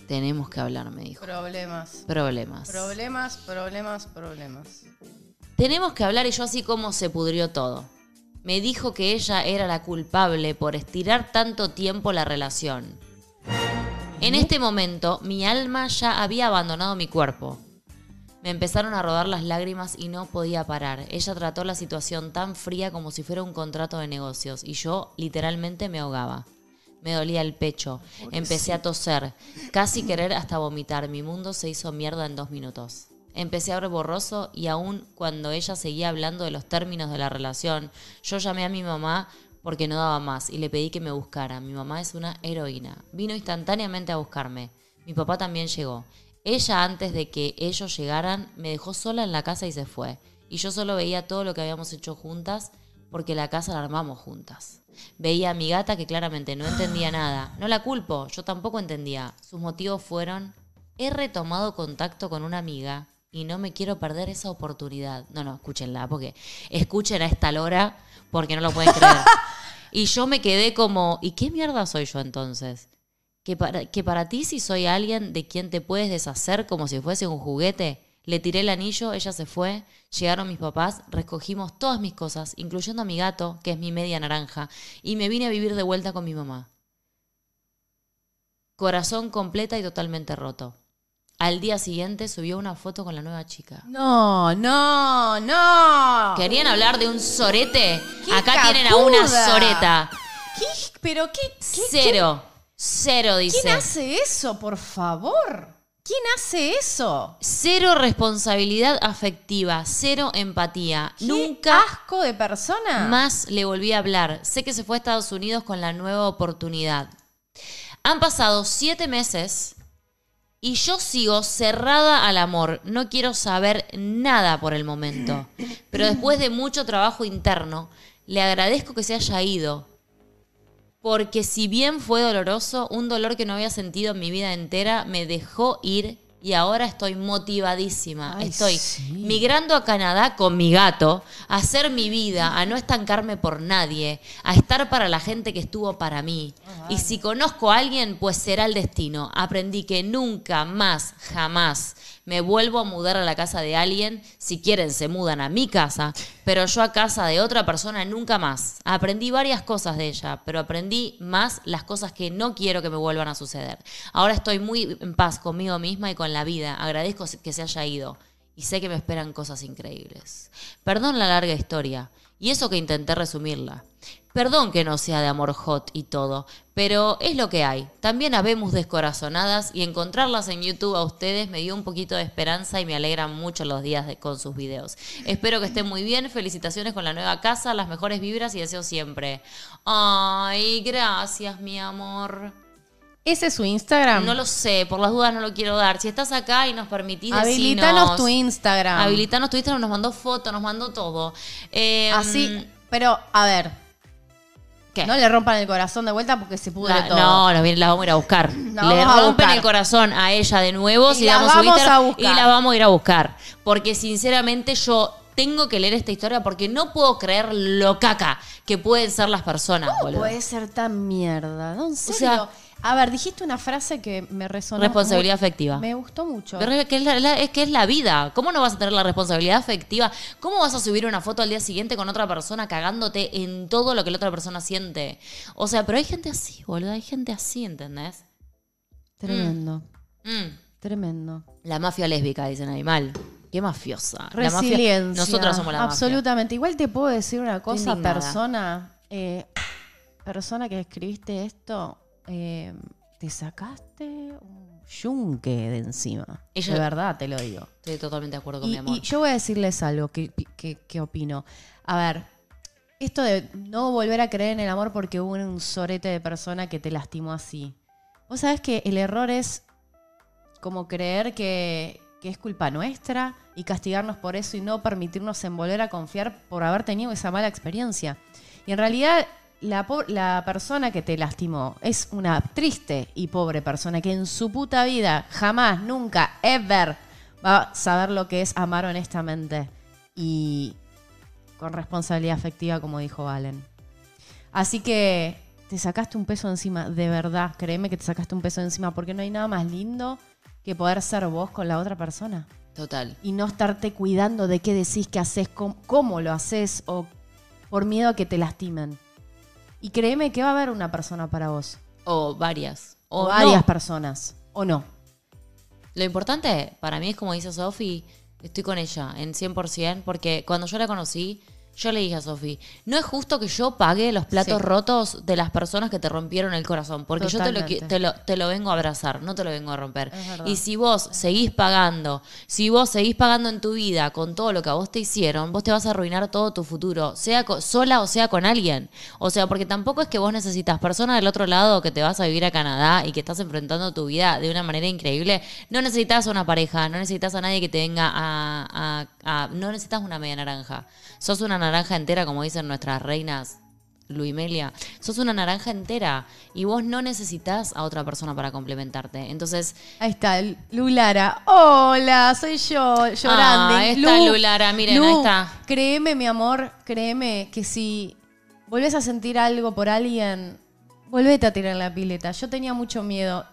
Tenemos que hablar, me dijo.
Problemas.
Problemas.
Problemas, problemas, problemas.
Tenemos que hablar y yo así como se pudrió todo. Me dijo que ella era la culpable por estirar tanto tiempo la relación. En este momento mi alma ya había abandonado mi cuerpo. Me empezaron a rodar las lágrimas y no podía parar. Ella trató la situación tan fría como si fuera un contrato de negocios y yo literalmente me ahogaba. Me dolía el pecho, empecé a toser, casi querer hasta vomitar. Mi mundo se hizo mierda en dos minutos. Empecé a ver borroso y aún cuando ella seguía hablando de los términos de la relación, yo llamé a mi mamá porque no daba más y le pedí que me buscara. Mi mamá es una heroína. Vino instantáneamente a buscarme. Mi papá también llegó. Ella antes de que ellos llegaran me dejó sola en la casa y se fue. Y yo solo veía todo lo que habíamos hecho juntas porque la casa la armamos juntas. Veía a mi gata que claramente no entendía nada. No la culpo, yo tampoco entendía. Sus motivos fueron, he retomado contacto con una amiga y no me quiero perder esa oportunidad. No, no, escúchenla, porque escuchen a esta lora porque no lo pueden creer. y yo me quedé como, ¿y qué mierda soy yo entonces? Que para, que para ti si soy alguien de quien te puedes deshacer como si fuese un juguete. Le tiré el anillo, ella se fue, llegaron mis papás, recogimos todas mis cosas, incluyendo a mi gato, que es mi media naranja, y me vine a vivir de vuelta con mi mamá. Corazón completa y totalmente roto. Al día siguiente subió una foto con la nueva chica.
No, no, no.
¿Querían hablar de un sorete?
¡Qué
Acá tienen a una
capuda!
soreta.
¿Qué? ¿Pero qué? qué-
Cero. Cero, dice.
¿Quién hace eso, por favor? ¿Quién hace eso?
Cero responsabilidad afectiva, cero empatía.
¿Qué
Nunca
asco de persona?
más le volví a hablar. Sé que se fue a Estados Unidos con la nueva oportunidad. Han pasado siete meses y yo sigo cerrada al amor. No quiero saber nada por el momento. Pero después de mucho trabajo interno, le agradezco que se haya ido. Porque si bien fue doloroso, un dolor que no había sentido en mi vida entera me dejó ir y ahora estoy motivadísima.
Ay,
estoy
sí.
migrando a Canadá con mi gato, a hacer mi vida, a no estancarme por nadie, a estar para la gente que estuvo para mí. Y si conozco a alguien, pues será el destino. Aprendí que nunca más, jamás me vuelvo a mudar a la casa de alguien. Si quieren, se mudan a mi casa, pero yo a casa de otra persona nunca más. Aprendí varias cosas de ella, pero aprendí más las cosas que no quiero que me vuelvan a suceder. Ahora estoy muy en paz conmigo misma y con la vida. Agradezco que se haya ido y sé que me esperan cosas increíbles. Perdón la larga historia y eso que intenté resumirla. Perdón que no sea de amor hot y todo, pero es lo que hay. También habemos descorazonadas y encontrarlas en YouTube a ustedes me dio un poquito de esperanza y me alegran mucho los días con sus videos. Espero que estén muy bien, felicitaciones con la nueva casa, las mejores vibras y deseo siempre. Ay, gracias mi amor.
¿Ese es su Instagram?
No lo sé, por las dudas no lo quiero dar. Si estás acá y nos permitís
Habilitanos
decinos-
tu Instagram.
Habilitanos tu Instagram, nos mandó foto, nos mandó todo. Eh,
Así, pero a ver,
¿Qué?
no le rompan el corazón de vuelta porque se pudre
La-
todo.
no, nos viene- la vamos a ir a buscar.
La
Le rompen
buscar.
el corazón a ella de nuevo
Y
si
la
damos su
vamos
Instagram,
a buscar.
y la vamos a ir a buscar. Porque sinceramente yo tengo que leer esta historia porque no puedo creer lo caca que pueden ser las personas,
¿Cómo
boludo.
puede ser tan mierda? No, en
O
serio.
sea,
A ver, dijiste una frase que me resonó.
Responsabilidad
muy-
afectiva.
Me gustó mucho.
Pero es que es, la, la- es que es la vida. ¿Cómo no vas a tener la responsabilidad afectiva? ¿Cómo vas a subir una foto al día siguiente con otra persona cagándote en todo lo que la otra persona siente? O sea, pero hay gente así, boludo. Hay gente así, ¿entendés?
Tremendo,
Mm.
tremendo.
La mafia lésbica, dicen ahí. Mal. Qué mafiosa. La mafia-
Resiliencia.
nosotras somos la mafia.
Absolutamente. Igual te puedo decir una cosa, persona. eh, persona que escribiste esto, eh, te sacaste un yunque de encima.
Ella-
de verdad, te lo digo.
Estoy totalmente de acuerdo con mi
Y,
amor.
y yo voy a decirles algo que, que- que opino. A ver, esto de no volver a creer en el amor porque hubo un sorete de persona que te lastimó así. Vos sabés que el error es como creer que, que es culpa nuestra y castigarnos por eso y no permitirnos en volver a confiar por haber tenido esa mala experiencia. Y en realidad la, persona que te lastimó es una triste y pobre persona que en su puta vida jamás, nunca, ever va a saber lo que es amar honestamente y con responsabilidad afectiva, como dijo Valen. Así que te sacaste un peso encima, de verdad, créeme que te sacaste un peso encima, porque no hay nada más lindo que poder ser vos con la otra persona
Total.
y no estarte cuidando de qué decís, qué haces, cómo, cómo lo haces o por miedo a que te lastimen. Y créeme que va a haber una persona para vos,
O varias.
o,
O,
varias
no.
personas, o no.
Lo importante para mí es como dice Sofi, estoy con ella en 100%, porque cuando yo la conocí, yo le dije a Sofi, no es justo que yo pague los platos
Sí.
rotos de las personas que te rompieron el corazón, porque yo te lo, te, lo, te lo vengo a abrazar, no te lo vengo a romper. Y si vos seguís pagando, si vos seguís pagando en tu vida con todo lo que a vos te hicieron, vos te vas a arruinar todo tu futuro, sea co- sola o sea con alguien. O sea, porque tampoco es que vos necesitas personas del otro lado que te vas a vivir a Canadá y que estás enfrentando tu vida de una manera increíble. No necesitas una pareja, no necesitas a nadie que te venga a, a- a- no necesitas una media naranja. Sos una naranja entera, como dicen nuestras reinas. Luimelia, sos una naranja entera y vos no necesitas a otra persona para complementarte. Entonces,
Ahí está, Lulara. Hola, soy yo, llorando.
Ah, ahí está Lulara, miren, ahí está.
Créeme, mi amor, créeme que si volvés a sentir algo por alguien, volvete a tirar la pileta. Yo tenía mucho miedo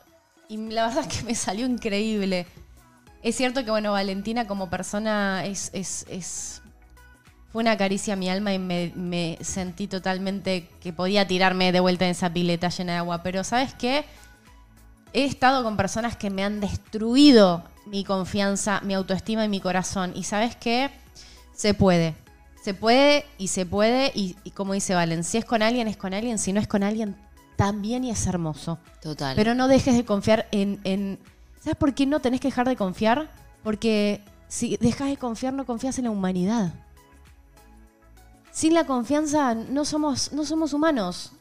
y la verdad es que me salió increíble. Es cierto que, bueno, Valentina como persona es, es, es- fue una caricia a mi alma y me, me sentí totalmente que podía tirarme de vuelta en esa pileta llena de agua. Pero, ¿sabes qué? He estado con personas que me han destruido mi confianza, mi autoestima y mi corazón. Y sabes qué? Se puede. Se puede y se puede. Y, y como dice Valen, si es con alguien, es con alguien. Si no es con alguien, también y es hermoso.
total.
Pero no dejes de confiar en, en- ¿Sabes por qué no tenés que dejar de confiar? Porque si dejas de confiar, no confías en la humanidad. Sin la confianza no somos, no somos humanos.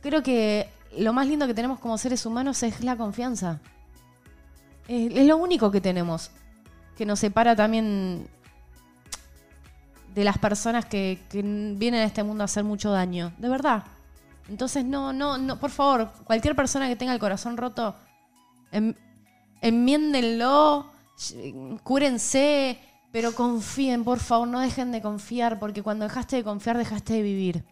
Creo que lo más lindo que tenemos como seres humanos es la confianza. Es, lo único que tenemos. Que nos separa también de las personas que, que vienen a este mundo a hacer mucho daño. De verdad. Entonces, no, no, no, por favor, cualquier persona que tenga el corazón roto, em- enmiéndenlo, cúrense, pero confíen, por favor, no dejen de confiar, porque cuando dejaste de confiar, dejaste de vivir.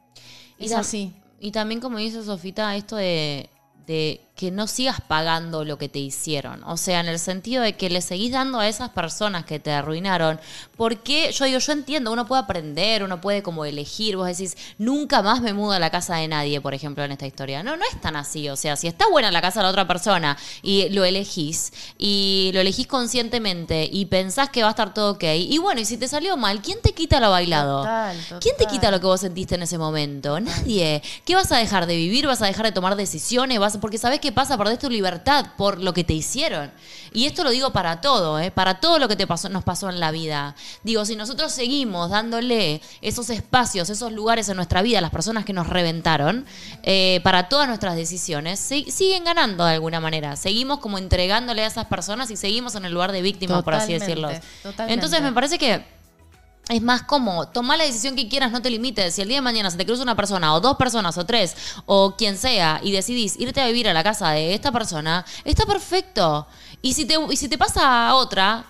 Y
Es así.
Y también, como dice Sofita, esto de, de que no sigas pagando lo que te hicieron. O sea, en el sentido de que le seguís dando a esas personas que te arruinaron. Porque yo digo, yo entiendo, uno puede aprender, uno puede como elegir. Vos decís, nunca más me mudo a la casa de nadie, por ejemplo, en esta historia. No, no es tan así. O sea, si está buena la casa de la otra persona y lo elegís, y lo elegís conscientemente y pensás que va a estar todo ok. Y bueno, y si te salió mal, ¿quién te quita lo bailado?
Total,
¿Quién te quita lo que vos sentiste en ese momento? Nadie. ¿Qué vas a dejar de vivir? ¿Vas a dejar de tomar decisiones? ¿Vas Porque sabes qué pasa, perdés tu libertad por lo que te hicieron. Y esto lo digo para todo, ¿eh? para todo lo que te pasó, nos pasó en la vida. Digo, si nosotros seguimos dándole esos espacios, esos lugares en nuestra vida a las personas que nos reventaron, eh, para todas nuestras decisiones, si- siguen ganando de alguna manera. Seguimos como entregándole a esas personas y seguimos en el lugar de víctimas, por así decirlo.
totalmente.
Entonces me parece que es más como tomar la decisión que quieras, no te limites. Si el día de mañana se te cruza una persona, o dos personas, o tres, o quien sea, y decidís irte a vivir a la casa de esta persona, está perfecto. Y si te, y si te pasa a otra,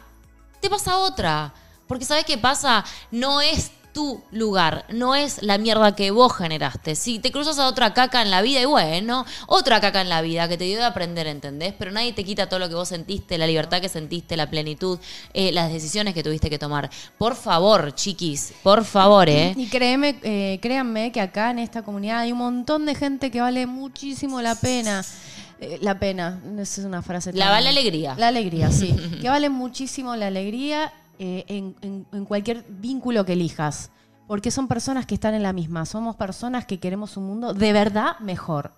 te pasa a otra. Porque ¿sabes qué pasa? No es tu lugar, no es la mierda que vos generaste. Si te cruzas a otra caca en la vida, y bueno, otra caca en la vida que te dio de aprender, ¿entendés? Pero nadie te quita todo lo que vos sentiste, la libertad que sentiste, la plenitud, eh, las decisiones que tuviste que tomar. Por favor, chiquis, por favor, ¿eh?
Y créeme, eh, créanme que acá en esta comunidad hay un montón de gente que vale muchísimo la pena. Eh, la pena, esa es una frase.
La
tan-
vale alegría.
La alegría, sí. que vale muchísimo la alegría eh, en, cualquier vínculo que elijas. Porque son personas que están en la misma. Somos personas que queremos un mundo de verdad mejor.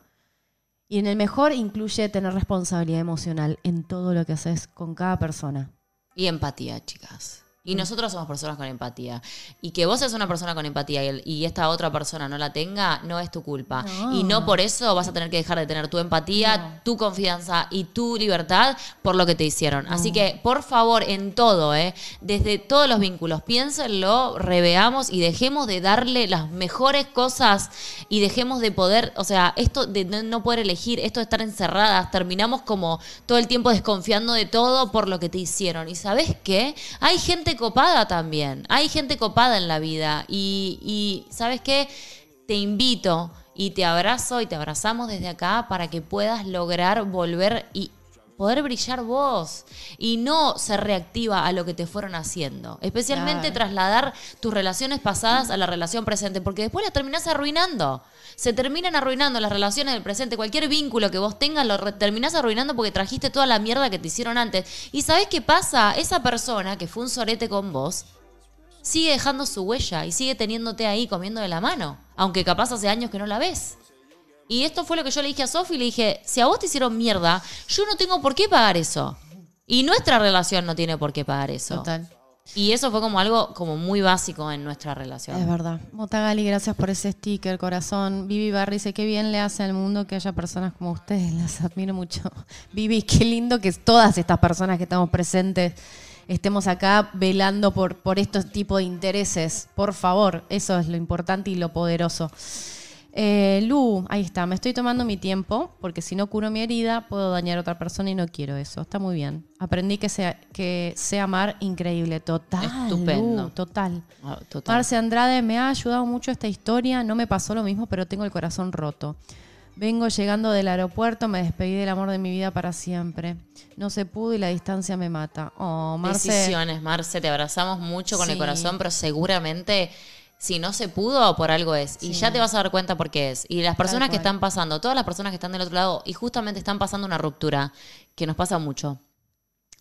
Y en el mejor incluye tener responsabilidad emocional en todo lo que haces con cada persona.
Y empatía, chicas. Y
Mm.
nosotros somos personas con empatía. Y que vos seas una persona con empatía y, el- y esta otra persona no la tenga, no es tu culpa.
No.
Y no por eso vas a tener que dejar de tener tu empatía,
No.
tu confianza y tu libertad por lo que te hicieron. Así que, por favor, en todo, ¿eh? desde todos los vínculos, piénsenlo, reveamos y dejemos de darle las mejores cosas y dejemos de poder, o sea, esto de no no poder elegir, esto de estar encerradas, terminamos como todo el tiempo desconfiando de todo por lo que te hicieron. ¿Y sabes qué? Hay gente copada también, hay gente copada en la vida y, y ¿sabes qué? Te invito y te abrazo y te abrazamos desde acá para que puedas lograr volver y poder brillar vos y no ser reactiva a lo que te fueron haciendo. Especialmente
Claro.
trasladar tus relaciones pasadas a la relación presente, porque después las terminás arruinando. Se terminan arruinando las relaciones del presente. Cualquier vínculo que vos tengas lo terminás arruinando porque trajiste toda la mierda que te hicieron antes. ¿Y sabés qué pasa? Esa persona que fue un sorete con vos sigue dejando su huella y sigue teniéndote ahí comiendo de la mano, aunque capaz hace años que no la ves. Y esto fue lo que yo le dije a Sofi, le dije, si a vos te hicieron mierda, yo no tengo por qué pagar eso. Y nuestra relación no tiene por qué pagar eso.
Total.
Y eso fue como algo como muy básico en nuestra relación.
Es verdad. Motagali, gracias por ese sticker, corazón. Vivi Barry dice, qué bien le hace al mundo que haya personas como ustedes. Las admiro mucho. Vivi, qué lindo que todas estas personas que estamos presentes estemos acá velando por, por estos tipos de intereses. Por favor, eso es lo importante y lo poderoso. Eh, Lu, ahí está, me estoy tomando mi tiempo porque si no curo mi herida puedo dañar a otra persona y no quiero eso. Está muy bien. Aprendí que sea, que sé amar increíble. Total.
Estupendo.
Lu, total.
Ah, total.
Marce Andrade, me ha ayudado mucho esta historia. No me pasó lo mismo, pero tengo el corazón roto. Vengo llegando del aeropuerto, me despedí del amor de mi vida para siempre. No se pudo y la distancia me mata. Oh, Marce.
Decisiones, Marce, te abrazamos mucho con el corazón, pero seguramente si no se pudo, por algo es. Y
Sí.
ya te vas a dar cuenta por qué es. Y las personas que están pasando, todas las personas que están del otro lado y justamente están pasando una ruptura, que nos pasa mucho.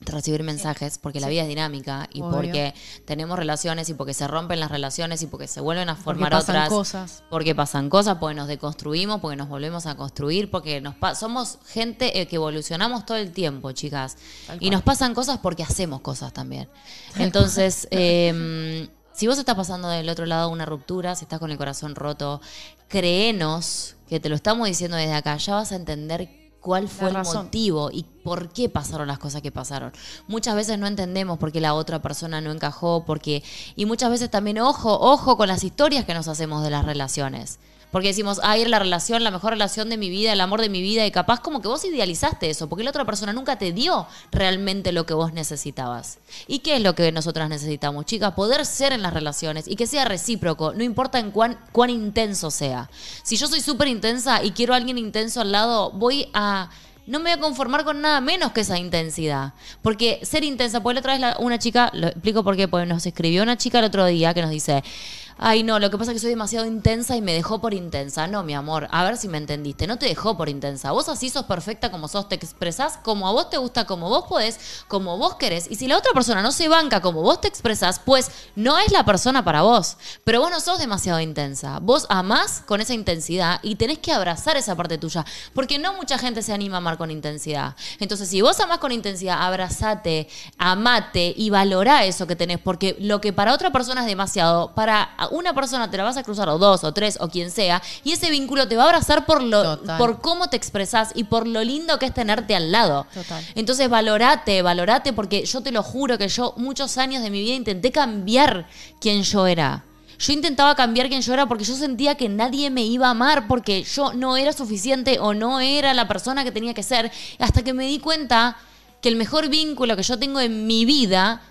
de recibir mensajes porque la vida es dinámica y
Obvio.
porque tenemos relaciones y porque se rompen las relaciones y porque se vuelven a
Porque
formar
pasan
otras
cosas.
porque pasan cosas, porque nos deconstruimos, porque nos volvemos a construir, porque nos somos gente eh, que evolucionamos todo el tiempo, chicas. Y nos pasan cosas porque hacemos cosas también. Entonces, eh, si vos estás pasando del otro lado una ruptura, si estás con el corazón roto, créenos que te lo estamos diciendo desde acá, ya vas a entender cuál fue el motivo y por qué pasaron las cosas que pasaron. Muchas veces no entendemos por qué la otra persona no encajó, porque y muchas veces también ojo, ojo con las historias que nos hacemos de las relaciones. Porque decimos, ay, era la relación, la mejor relación de mi vida, el amor de mi vida, y capaz como que vos idealizaste eso, porque la otra persona nunca te dio realmente lo que vos necesitabas. ¿Y qué es lo que nosotras necesitamos, chicas? Poder ser en las relaciones y que sea recíproco, no importa en cuán, cuán intenso sea. Si yo soy súper intensa y quiero a alguien intenso al lado, voy a no me voy a conformar con nada menos que esa intensidad. Porque ser intensa, pues la otra vez la- una chica, lo explico por qué, porque nos escribió una chica el otro día que nos dice, ay no, lo que pasa es que soy demasiado intensa y me dejó por intensa. No, mi amor, a ver si me entendiste, no te dejó por intensa. Vos así sos perfecta como sos, te expresás como a vos te gusta, como vos podés, como vos querés. Y si la otra persona no se banca como vos te expresás, pues no es la persona para vos. Pero vos no sos demasiado intensa. Vos amás con esa intensidad y tenés que abrazar esa parte tuya. Porque no mucha gente se anima a amar con intensidad. Entonces, si vos amás con intensidad, abrazate, amate y valorá eso que tenés. Porque lo que para otra persona es demasiado, para una persona te la vas a cruzar o dos o tres o quien sea. Y ese vínculo te va a abrazar por, lo,
Total.
por cómo te expresás y por lo lindo que es tenerte al lado.
Total.
Entonces valorate, valorate porque yo te lo juro que yo muchos años de mi vida intenté cambiar quién yo era. Yo intentaba cambiar quién yo era porque yo sentía que nadie me iba a amar porque yo no era suficiente o no era la persona que tenía que ser. Hasta que me di cuenta que el mejor vínculo que yo tengo en mi vida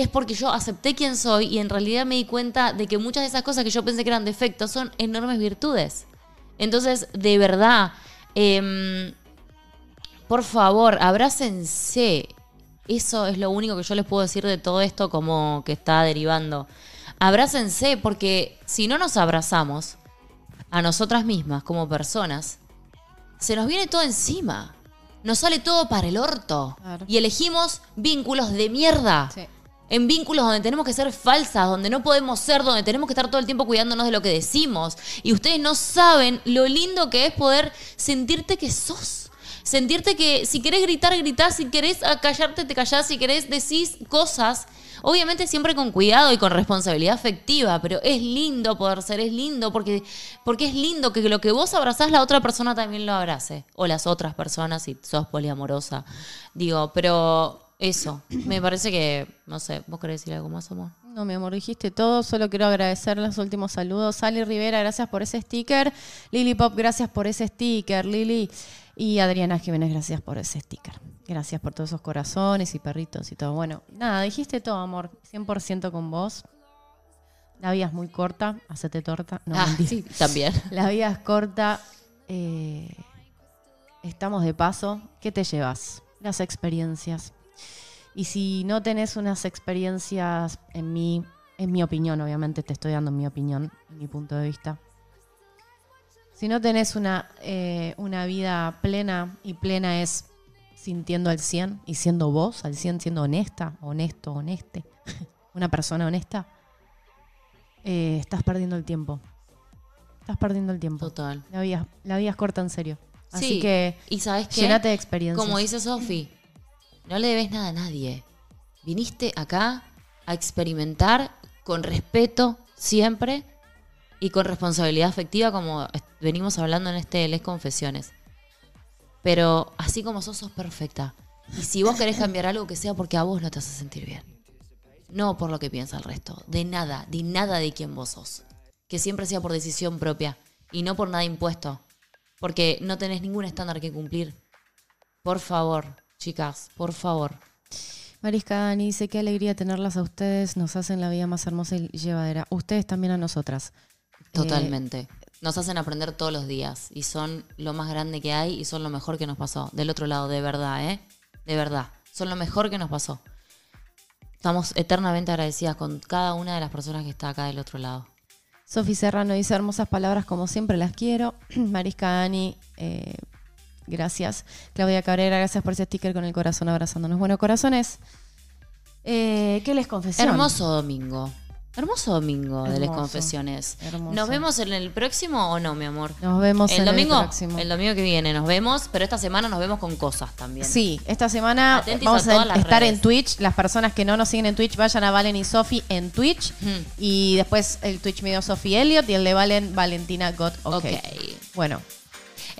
es porque yo acepté quién soy y en realidad me di cuenta de que muchas de esas cosas que yo pensé que eran defectos son enormes virtudes. Entonces, de verdad, em, por favor, abrácense. Eso es lo único que yo les puedo decir de todo esto como que está derivando. Abrácense porque si no nos abrazamos a nosotras mismas como personas, se nos viene todo encima. Nos sale todo para el orto.
Claro.
Y elegimos vínculos de mierda.
Sí.
En vínculos donde tenemos que ser falsas, donde no podemos ser, donde tenemos que estar todo el tiempo cuidándonos de lo que decimos. Y ustedes no saben lo lindo que es poder sentirte que sos. Sentirte que si querés gritar, gritás, si querés callarte, te callás, si querés decís cosas. Obviamente siempre con cuidado y con responsabilidad afectiva, pero es lindo poder ser, es lindo porque, porque es lindo que lo que vos abrazás la otra persona también lo abrace. O las otras personas si sos poliamorosa. Digo, pero eso, me parece que, no sé, ¿vos querés decir algo más, amor?
No, mi amor, dijiste todo. Solo quiero agradecer los últimos saludos. Sally Rivera, gracias por ese sticker. Lili Pop, gracias por ese sticker, Lili. Y Adriana Jiménez, gracias por ese sticker. Gracias por todos esos corazones y perritos y todo. Bueno, nada, dijiste todo, amor. 100% con vos. La vida es muy corta. Hacete torta. No,
ah,
mentira.
sí, también.
La vida es corta. eh, estamos de paso. ¿Qué te llevas? Las experiencias. Y si no tenés unas experiencias en mi, en mi opinión, obviamente te estoy dando mi opinión, mi punto de vista. Si no tenés una, eh, una vida plena, y plena es sintiendo al 100 y siendo vos, al 100 siendo honesta, honesto, honeste, una persona honesta, eh, estás perdiendo el tiempo. Estás perdiendo el tiempo.
Total.
La vida, la vida es corta, en serio. Así
Sí,
que
y sabes qué?
llenate de experiencias.
Como dice Sofi, no le debes nada a nadie. Viniste acá a experimentar con respeto siempre y con responsabilidad afectiva como venimos hablando en este Les Confesiones. Pero así como sos, sos perfecta. Y si vos querés cambiar algo, que sea porque a vos no te hace sentir bien. No por lo que piensa el resto. De nada, de nada de quién vos sos. Que siempre sea por decisión propia y no por nada impuesto. Porque no tenés ningún estándar que cumplir. Por favor, chicas, por favor.
Marisca Dani dice, qué alegría tenerlas a ustedes, nos hacen la vida más hermosa y llevadera. Ustedes también a nosotras.
Totalmente. Nos hacen aprender todos los días y son lo más grande que hay y son lo mejor que nos pasó. Del otro lado, de verdad, ¿eh? De verdad. Son lo mejor que nos pasó. Estamos eternamente agradecidas con cada una de las personas que está acá del otro lado.
Sofi Serrano dice hermosas palabras como siempre las quiero. Marisca Dani, eh, gracias. Claudia Cabrera, gracias por ese sticker con el corazón abrazándonos. Bueno, corazones, eh, ¿qué les confesión?
Hermoso domingo. Hermoso domingo de las confesiones.
hermoso.
¿Nos vemos en el próximo o no, mi amor?
Nos vemos
el
en
domingo,
el próximo.
el domingo que viene nos vemos, pero esta semana nos vemos con cosas también.
Sí, esta semana
Atentis
vamos
a
estar
redes.
en Twitch. Las personas que no nos siguen en Twitch, vayan a Valen y Sofi en Twitch. Y después el Twitch mío Sofi Elliot y el de Valen Valentina God OK.
Ok.
Bueno,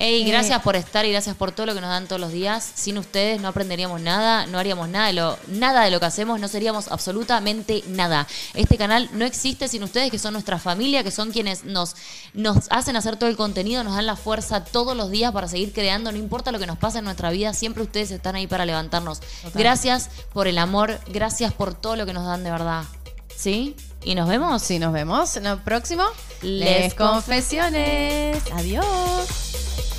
Ey, gracias por estar y gracias por todo lo que nos dan todos los días. Sin ustedes no aprenderíamos nada, no haríamos nada de lo, nada de lo que hacemos, no seríamos absolutamente nada. Este canal no existe sin ustedes, que son nuestra familia, que son quienes nos, nos hacen hacer todo el contenido, nos dan la fuerza todos los días para seguir creando, no importa lo que nos pase en nuestra vida, siempre ustedes están ahí para levantarnos. Gracias por el amor, gracias por todo lo que nos dan de verdad. ¿Sí? ¿Y nos vemos?
sí, nos vemos en el próximo.
Les
Les confesiones. Adiós.